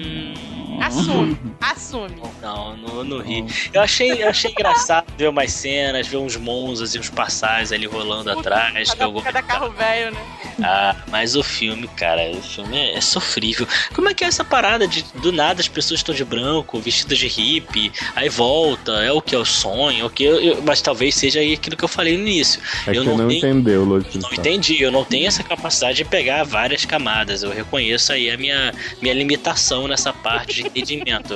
Assume, assume. Não, não, não ri. Eu achei, eu achei engraçado ver umas cenas, ver uns monzas e uns passais ali rolando atrás. Que eu Cada, cada carro velho, né? Ah, mas o filme, cara, o filme é, é sofrível. Como é que é essa parada de do nada as pessoas estão de branco, vestidas de hippie, aí volta, é o que é o sonho, é o que eu, eu- mas talvez seja aí aquilo que eu falei no início. É que eu você não tenho- entendeu, Lúcio. Não entendi, eu não tenho essa capacidade de pegar várias camadas. Eu reconheço aí a minha, minha limitação nessa parte de entendimento.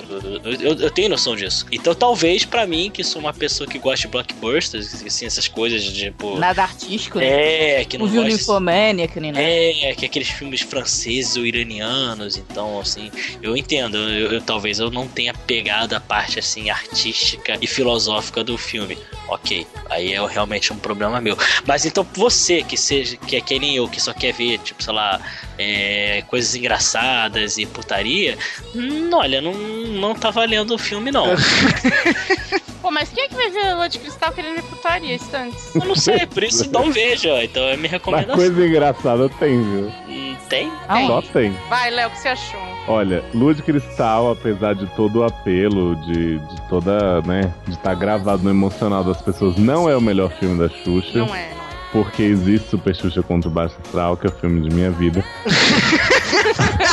Eu, eu- tenho noção disso. Então, talvez pra mim, que sou uma pessoa que gosta de blockbusters, assim, essas coisas de tipo. Nada artístico, né? É, que não Não viu gosta. Nymphomaniac, nem nada. É, que aqueles filmes franceses ou iranianos, então, assim, eu entendo. Eu, eu- talvez eu não tenha pegado a parte, assim, artística e filosófica do filme. Ok, aí é realmente um problema meu. Mas então, você que seja, que é que nem eu, que só quer ver, tipo, sei lá, é, coisas engraçadas e putaria, hum, olha, não, não tá valendo o filme, não. [laughs] Pô, mas quem é que vai ver Lua de Cristal querendo ver putaria, Stantes? Eu não sei, por isso não vejo, ó. Então é minha Mas recomendação. coisa engraçada tem, viu? Hum, Tem? Ah, Só tem. Vai, Léo, o que você achou? Olha, Lua de Cristal, apesar de todo o apelo, de, de toda, né, de estar gravado no emocional das pessoas, não é o melhor filme da Xuxa. Não é, não é. Porque existe Super Xuxa contra o Baixo Astral, que é o filme de minha vida. [laughs]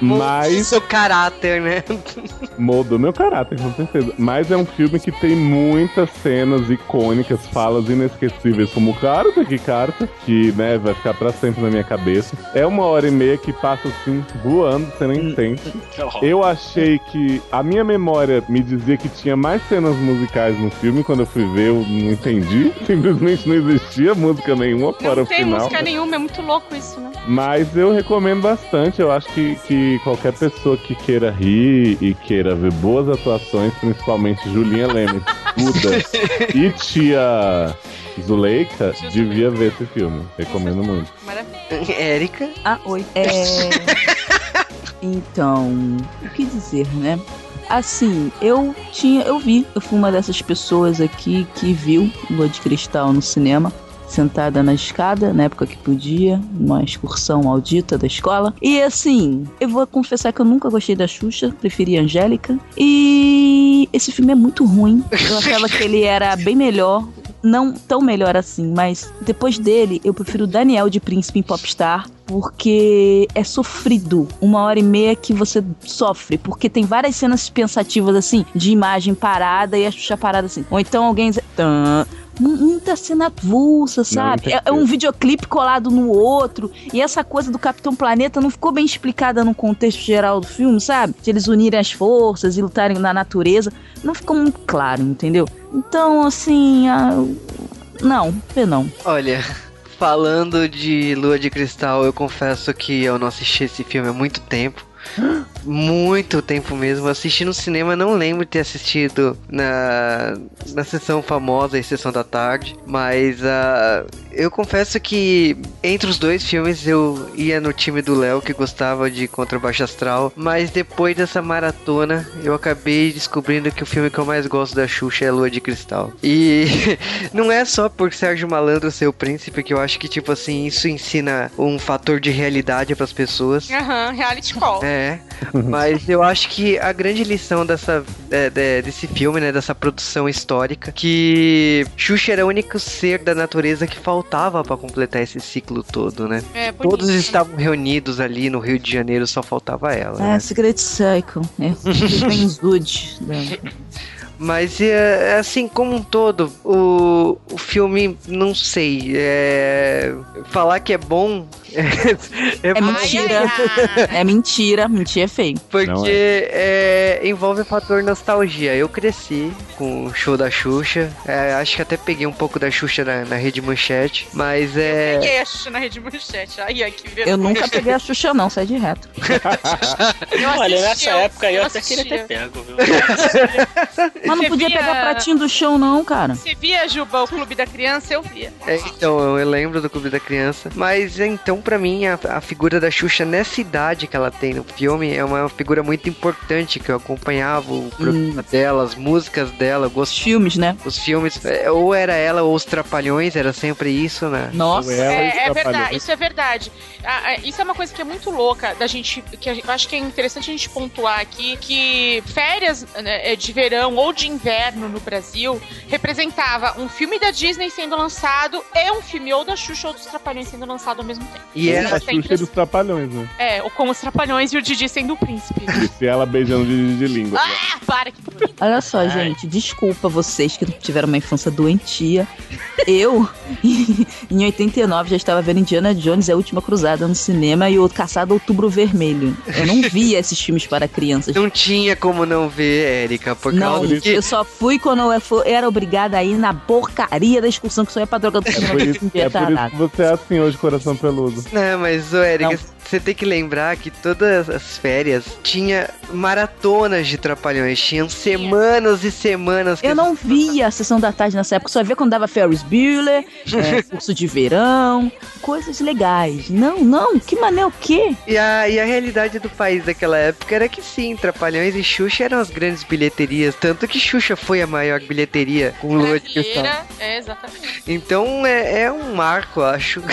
Mas Seu caráter, né? moldou meu caráter, com certeza. Mas é um filme que tem muitas cenas icônicas, falas inesquecíveis, como Carta, que Carta, que né, vai ficar pra sempre na minha cabeça. É uma hora e meia que passa assim, voando, você nem sente. [laughs] Eu achei que a minha memória me dizia que tinha mais cenas musicais no filme. Quando eu fui ver, eu não entendi. [laughs] Simplesmente não existia música nenhuma fora Não o tem final. música nenhuma, é muito louco isso, né? Mas eu recomendo bastante. Eu acho que, que qualquer pessoa que queira rir e queira ver boas atuações, principalmente Julinha Leme, Buda [laughs] e tia Zuleika, devia ver esse filme. Recomendo muito. Maravilha. Érica. Ah, oi. É... [laughs] então, o que dizer, né? Assim, eu tinha, eu vi, eu fui uma dessas pessoas aqui que viu Lua de Cristal no cinema, sentada na escada, na época que podia, numa excursão maldita da escola. E assim, eu vou confessar que eu nunca gostei da Xuxa, preferi a Angélica. E esse filme é muito ruim. Eu achava que ele era bem melhor não tão melhor assim, mas depois dele eu prefiro Daniel de Príncipe em Popstar. Porque é sofrido. Uma hora e meia que você sofre. Porque tem várias cenas pensativas, assim, de imagem parada e a Xuxa parada assim. Ou então alguém. diz, Muita cena avulsa, sabe? tem É, é um videoclipe colado no outro. E essa coisa do Capitão Planeta não ficou bem explicada no contexto geral do filme, sabe? De eles unirem as forças e lutarem na natureza. Não ficou muito claro, entendeu? Então, assim. ah, Não, não. Olha, [laughs] falando de Lua de Cristal, eu confesso que eu não assisti esse filme há muito tempo. [gasps] Muito tempo mesmo. Assisti no cinema, não lembro de ter assistido na, na sessão famosa, a sessão da tarde. Mas ah, eu confesso que entre os dois filmes eu ia no time do Léo, que gostava de Contra o Baixo Astral. Mas depois dessa maratona, eu acabei descobrindo que o filme que eu mais gosto da Xuxa é Lua de Cristal. E [laughs] não é só por Sérgio Malandro ser o príncipe que eu acho que, tipo assim, isso ensina um fator de realidade para as pessoas. Aham, reality call. É, [laughs] mas eu acho que a grande lição dessa, de- de- desse filme, né, dessa produção histórica, que Xuxa era o único ser da natureza que faltava pra completar esse ciclo todo, né? É. Todos estavam reunidos ali no Rio de Janeiro, só faltava ela. É, né? Secret Cycle. É, [laughs] Friendswood. Mas é, assim, como um todo, o, o filme, não sei, é, falar que é bom [laughs] é, É mentira. É mentira. Mentira é feio. Porque Não é, envolve o fator nostalgia. Eu cresci com o show da Xuxa. é, acho que até peguei um pouco da Xuxa na, na rede manchete. Mas é. Peguei a Xuxa na rede manchete. Ai, ai, que vergonha. Eu nunca peguei a Xuxa, não, sai de reto. [laughs] Eu Olha, nessa época aí eu até queria ter pego, viu? [laughs] Mas não podia via- pegar pratinho do chão, não, cara. Você via, Juba, o Clube da Criança? Eu via. É, então, eu lembro do Clube da Criança. Mas então, pra mim, a, a figura da Xuxa nessa idade que ela tem no filme é uma figura muito importante que eu acompanhava o programa dela, as músicas dela, Os gosto filmes, né? os filmes. é, Ou era ela ou os Trapalhões, era sempre isso, né? Nossa. Ela É, é verdade, isso é verdade. Ah, ah, isso é uma coisa que é muito louca da gente, que eu acho que é interessante a gente pontuar aqui, que férias né, é, de verão ou de inverno no Brasil representava um filme da Disney sendo lançado e um filme ou da Xuxa ou dos Trapalhões sendo lançado ao mesmo tempo. E era a Xuxa dos Trapalhões, né? É, ou com os Trapalhões e o Didi sendo o príncipe. [laughs] E se ela beijando de, de língua. Ah, para que. Olha só, Ai. gente, desculpa vocês que tiveram uma infância doentia. Eu, [laughs] em 89, já estava vendo Indiana Jones e a Última Cruzada no cinema e o Caçado Outubro Vermelho. Eu não via [laughs] esses filmes para crianças. Não tinha como não ver, Érica, por Não, causa que eu só fui quando eu era obrigada a ir na porcaria da excursão que só ia pra droga do É cinema. por, isso, é por isso que você é assim hoje, coração peludo. Não, mas, ô, Érica, Não. você tem que lembrar que todas as férias tinha maratonas de Trapalhões. Tinham semanas e semanas que Eu não via a sessão da tarde nessa época, só via quando dava Ferris Bueller, é, curso de verão, coisas legais. Não, não, que mané o quê? E a, e a realidade do país daquela época era que sim, Trapalhões e Xuxa eram as grandes bilheterias. Tanto que Xuxa foi a maior bilheteria com Lua de Cristal. É, exatamente. Então é, é um marco, acho. [laughs]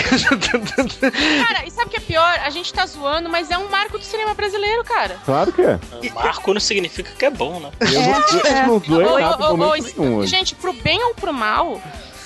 Cara, e sabe o que é pior? A gente tá zoando, mas é um marco do cinema brasileiro, cara. Claro que é. Marco não significa que é bom, né? Eu não, eu não zoei nada gente, pro bem ou pro mal,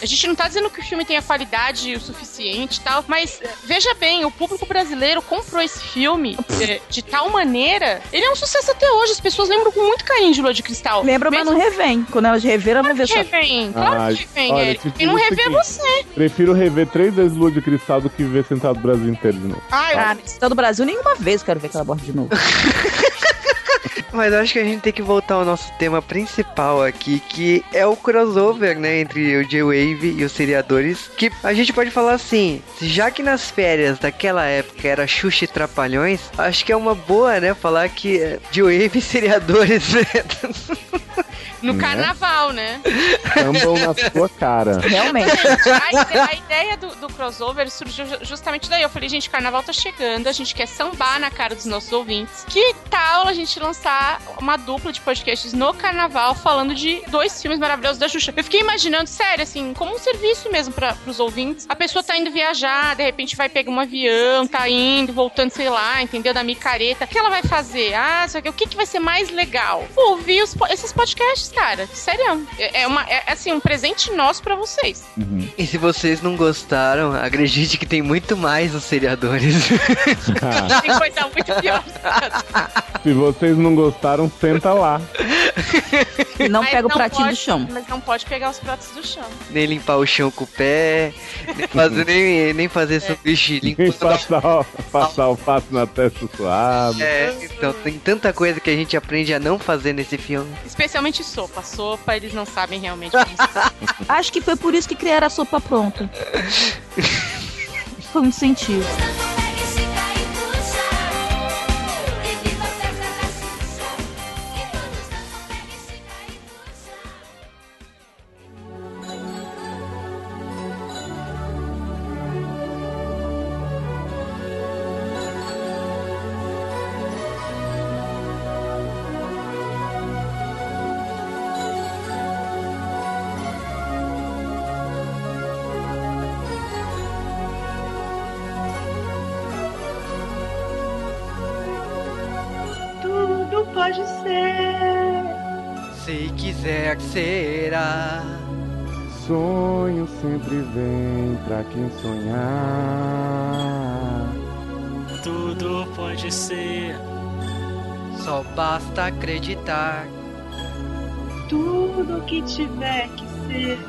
a gente não tá dizendo que o filme tenha qualidade o suficiente e tal, mas veja bem, o público brasileiro comprou esse filme eh, de tal maneira. Ele é um sucesso até hoje, as pessoas lembram com muito carinho de Lua de Cristal. Lembra, mas não revém. Quando elas reveram, vai ver que só. revém, claro Ah, que revém, olha, Eric. te Quem não o é seguinte. você. Prefiro rever três vezes Lua de Cristal do que ver sentado o Brasil inteiro de novo. Ah, eu Cara, se tá do Brasil, nenhuma vez eu quero ver aquela borda de novo. [laughs] Mas acho que a gente tem que voltar ao nosso tema principal aqui, que é o crossover, né, entre o J-Wave e os seriadores. Que a gente pode falar assim, já que nas férias daquela época era Xuxa e Trapalhões, acho que é uma boa, né, falar que é, J-Wave e seriadores, né? no Né? carnaval, né? Sambam na sua cara. [laughs] Realmente. A, a ideia do, do crossover surgiu ju- justamente daí. Eu falei, gente, carnaval tá chegando, a gente quer sambar na cara dos nossos ouvintes. Que tal a gente lançar uma dupla de podcasts no carnaval falando de dois filmes maravilhosos da Xuxa? Eu fiquei imaginando, sério, assim, como um serviço mesmo para pros ouvintes. A pessoa tá indo viajar, de repente vai pegar um avião, tá indo, voltando, sei lá, entendeu? Da micareta. O que ela vai fazer? Ah, só que o que, que vai ser mais legal? Ouvir os esses podcasts, cara. Sério. É, é uma, é assim, um presente nosso pra vocês. Uhum. E se vocês não gostaram, acredite que tem muito mais nos seriadores. [laughs] Tem coisa muito pior. se vocês não gostaram, senta lá. [laughs] Não Mas pega o pratinho pode- do chão. Mas não pode pegar os pratos do chão. nem limpar o chão com o pé, nem fazer, [laughs] nem, nem fazer sanduíche Nem passar, o- passar o passo na testa suave. É, então tem tanta coisa que a gente aprende a não fazer nesse filme. Especialmente sopa. Sopa, eles não sabem realmente como se [laughs] Acho que foi por isso que criaram a sopa pronta. Foi um incentivo. Vem pra quem sonhar. Tudo pode ser. Só basta acreditar. Tudo que tiver que ser,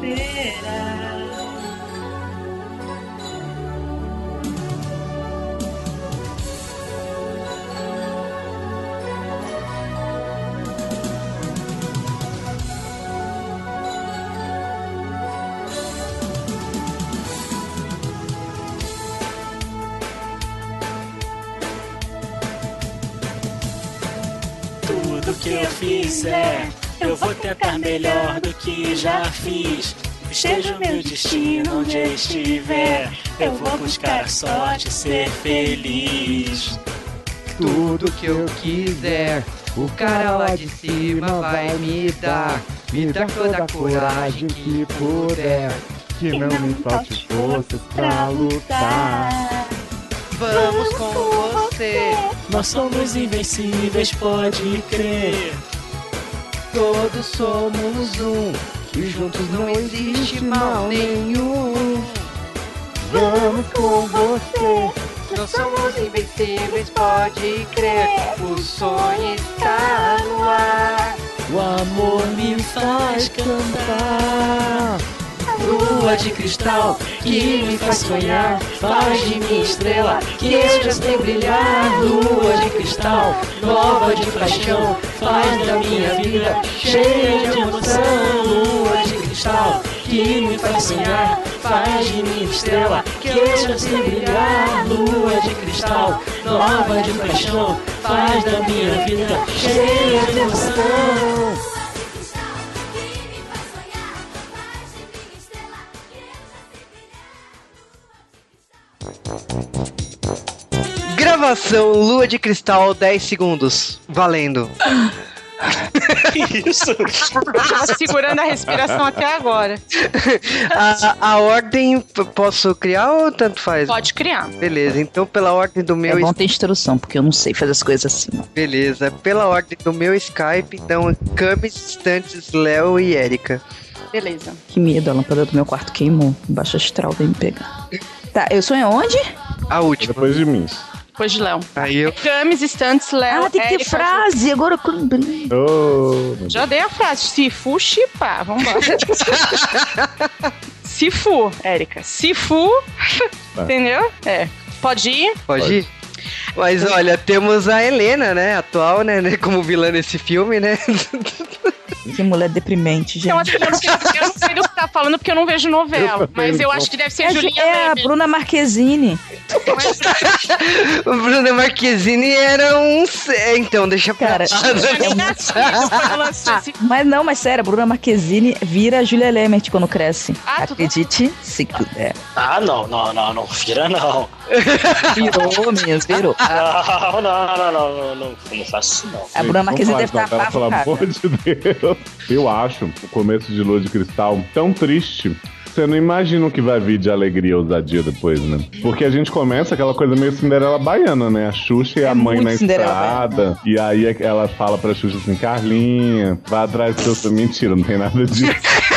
será. Tentar melhor do que já fiz. Esteja o meu destino onde estiver. Eu vou buscar a sorte e ser feliz. Tudo que eu quiser, o cara lá de cima vai me dar. Me dá toda a coragem que puder. Que não me falte forças pra lutar. Vamos com você, Nós somos invencíveis, pode crer. Todos somos um. E juntos não existe mal nenhum. Vamos com você. Nós somos invencíveis, pode crer. O sonho está no ar. O amor me faz cantar. Lua de cristal que me faz sonhar, faz de mim estrela que eu sei brilhar. Lua de cristal, nova de paixão, faz da minha vida cheia de emoção. Lua de cristal que me faz sonhar, faz de mim estrela que eu sei brilhar. Lua de cristal, nova de paixão, faz da minha vida cheia de emoção. Gravação Lua de Cristal 10 segundos. Valendo. [laughs] Que isso? Tô segurando a respiração até agora. A, a ordem posso criar ou tanto faz? Pode criar. Beleza, então pela ordem do É meu bom ter instrução, porque eu não sei fazer as coisas assim. não. beleza, pela ordem do meu Skype, então Camis, Stantes, Léo e Erika. Beleza. Que medo, a lâmpada do meu quarto queimou. Baixo astral vem me pegar. Tá, eu sou em onde? A última. Depois de mim. Depois de Léo. Aí eu Camis, Stunts, Léo. Ah, tem que ter Érica, frase, agora eu lembrei. Oh, Já dei a frase. Se fu, chipá. Vambora. [laughs] Se fu, Érica. Se fu. Tá. Entendeu? É. Pode ir? pode ir? Mas olha, temos a Helena, né? Atual, né? né, Como vilã nesse filme, né? Que mulher deprimente, gente. Eu, não sei, eu não sei do tá falando porque eu não vejo novela. também Mas eu não. acho que deve ser É, a Ju- Julinha é a. Bruna Marquezine. [laughs] o Bruno Marquezine era um. c- Então, deixa pra Cara. [laughs] Eu ela lançou esse- Mas não, mas sério, a Bruna Marquezine vira a Julia Lemert quando cresce. Ah, Acredite se quiser. Ah, não, não, não, não vira não. Virou mesmo, virou. [laughs] Não, não, não, não, não, não, não faço isso não. A Bruna Marquezine deve estar novela, Pelo amor de Deus. Eu acho o começo de Lua de Cristal tão triste. Você não imagina o que vai vir de alegria e ousadia depois, né? Porque a gente começa aquela coisa meio Cinderela Baiana, né? A Xuxa e É a mãe na Cinderela estrada. E aí ela fala pra Xuxa assim, Carlinha, vai atrás do seu... Mentira, não tem nada disso. [laughs]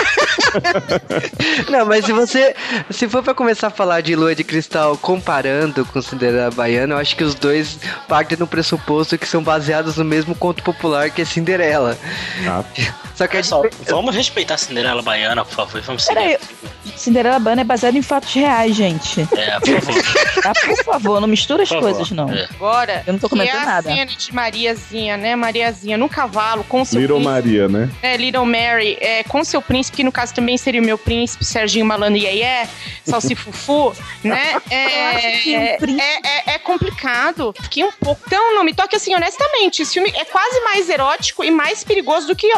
[laughs] Não, mas se você. Se for pra começar a falar de Lua de Cristal comparando com Cinderela Baiana, eu acho que os dois partem do pressuposto que são baseados no mesmo conto popular que é Cinderela. Tá? Só que a Pessoal, gente. vamos respeitar a Cinderela Baiana, por favor, e vamos seguir. Peraí. Cinderela Baiana é baseada em fatos reais, gente. É, por favor. [laughs] Tá? Por favor, não mistura as Por favor. coisas, não. É. Agora, Eu não tô que é comentando a nada. cena de Mariazinha, né? Mariazinha no cavalo com seu Little príncipe, Maria, né? né, Little Mary, é, com seu príncipe, que no caso também seria o meu príncipe, Serginho Malandro Iê, Salsifufu, [laughs] né? É, um é, príncipe- é, é complicado. Fiquei um pouco. Então, não me toque assim, honestamente. Esse filme é quase mais erótico e mais perigoso do que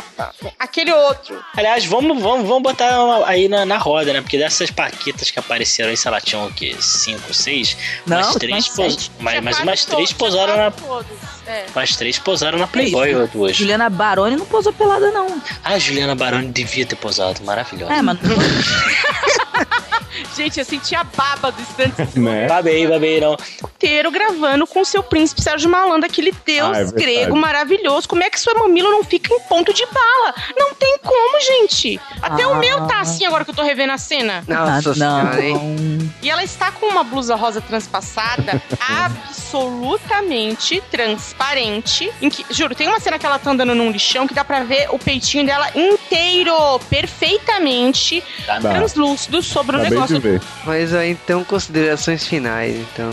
aquele outro. Aliás, vamos, vamos, vamos botar aí na, na roda, né? Porque dessas paquetas que apareceram aí, sei lá, tinham o quê? Cinco, seis? Não, mais três, mais mais, mais umas três posaram na. todos, é. Mais três posaram na Playboy hoje. Juliana Baroni não posou pelada, não. Ah, a Juliana Baroni devia ter posado, maravilhosa. É, mano. [laughs] [laughs] Gente, eu senti a baba do estante Né? Babei, babei, não. inteiro gravando com seu príncipe Sérgio Malandro, aquele deus Ah, é grego maravilhoso. Como é que sua mamilo não fica em ponto de bala? Não tem como, gente. Até o Ah. meu tá assim agora que eu tô revendo a cena. Nossa Ah, senhora, hein? não. E ela está com uma blusa rosa transpassada, [laughs] absolutamente transparente. Em que, juro, tem uma cena que ela tá andando num lixão que dá pra ver o peitinho dela inteiro, perfeitamente Tá, translúcido sobre o Acabei de negócio. ver. Mas ó, então, considerações finais, então.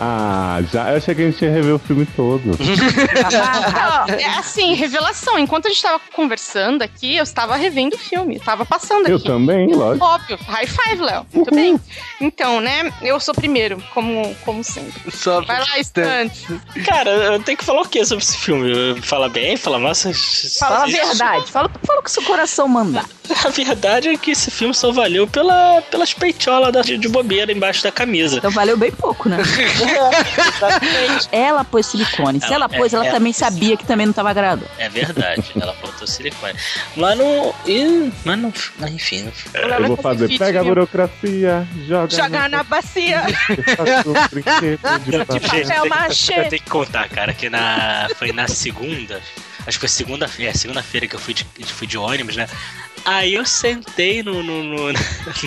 Ah, já. Eu achei que a gente ia rever o filme todo. [laughs] Não, é assim, revelação. Enquanto a gente tava conversando aqui, eu estava revendo o filme. Tava passando Eu aqui. também, lógico. Óbvio. High five, Léo. Muito bem. Então, né? Eu sou primeiro, como, como sempre. Só Vai lá, Stan. Cara, eu tenho que falar o que sobre esse filme? Fala bem, fala nossa. Fala a verdade. Fala, fala o que seu coração mandar. [laughs] A verdade é que esse filme só valeu pela, pelas peitolas da- de bobeira embaixo da camisa. Então valeu bem pouco, né? [laughs] Ela pôs silicone. Se Não, ela pôs, é- ela é- também sabia que também não tava agradando. É verdade, ela botou silicone. Mas não. e- Mas não. Mas enfim. não- Eu vou fazer. Pega a burocracia, joga. Jogar na bacia. [laughs] machê. Eu tenho que contar, cara, que na, foi na segunda. Acho que foi segunda-feira, é, segunda-feira que eu fui de, fui de ônibus, né? Aí eu sentei no, no, no,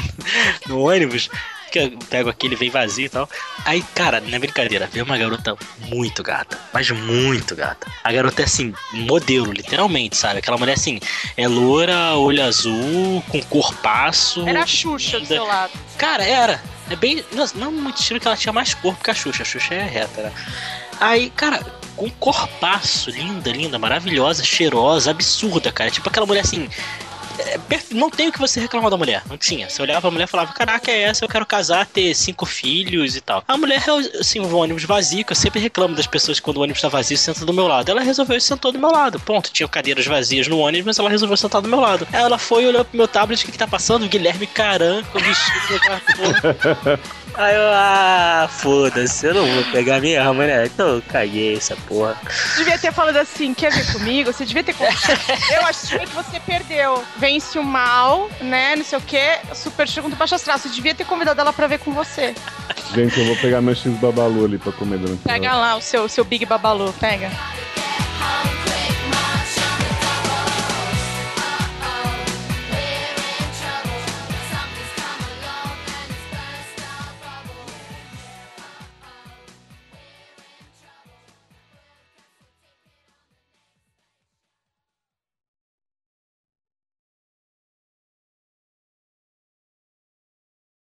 [laughs] no ônibus, que eu pego aquele, vem vazio e tal. Aí, cara, não é brincadeira, veio uma garota muito gata, mas muito gata. A garota é assim, modelo, literalmente, sabe? Aquela mulher assim, é loura, olho azul, com corpaço. Era a Xuxa do seu lado. Cara, era. É bem. Não, não muito estilo que ela tinha mais corpo que a Xuxa. A Xuxa é reta, né? Aí, cara, com corpaço, linda, linda, maravilhosa, cheirosa, absurda, cara. Tipo aquela mulher assim. É, perfe- Não tem o que você reclamar da mulher. Não tinha. Você olhava pra mulher e falava: Caraca, é essa, eu quero casar, ter cinco filhos e tal. A mulher, assim, o ônibus vazio, que eu sempre reclamo das pessoas quando o ônibus tá vazio senta do meu lado. Ela resolveu e sentou do meu lado. Ponto. Tinha cadeiras vazias no ônibus, mas ela resolveu sentar do meu lado. Ela foi, olhou pro meu tablet, o que, que tá passando? Guilherme Caran com vestido. [laughs] Aí eu, ah, foda-se, eu não vou pegar minha mulher. Então eu caguei essa porra. Devia ter falado assim, quer ver comigo? Você devia ter contado. [laughs] Eu achei que você perdeu. Vence o mal, né? Não sei o quê. Super chuva do baixo astral. Você devia ter convidado ela pra ver com você. Gente, eu vou pegar meu X babalu ali pra comer durante Pega lá o seu, seu Big Babalu, pega.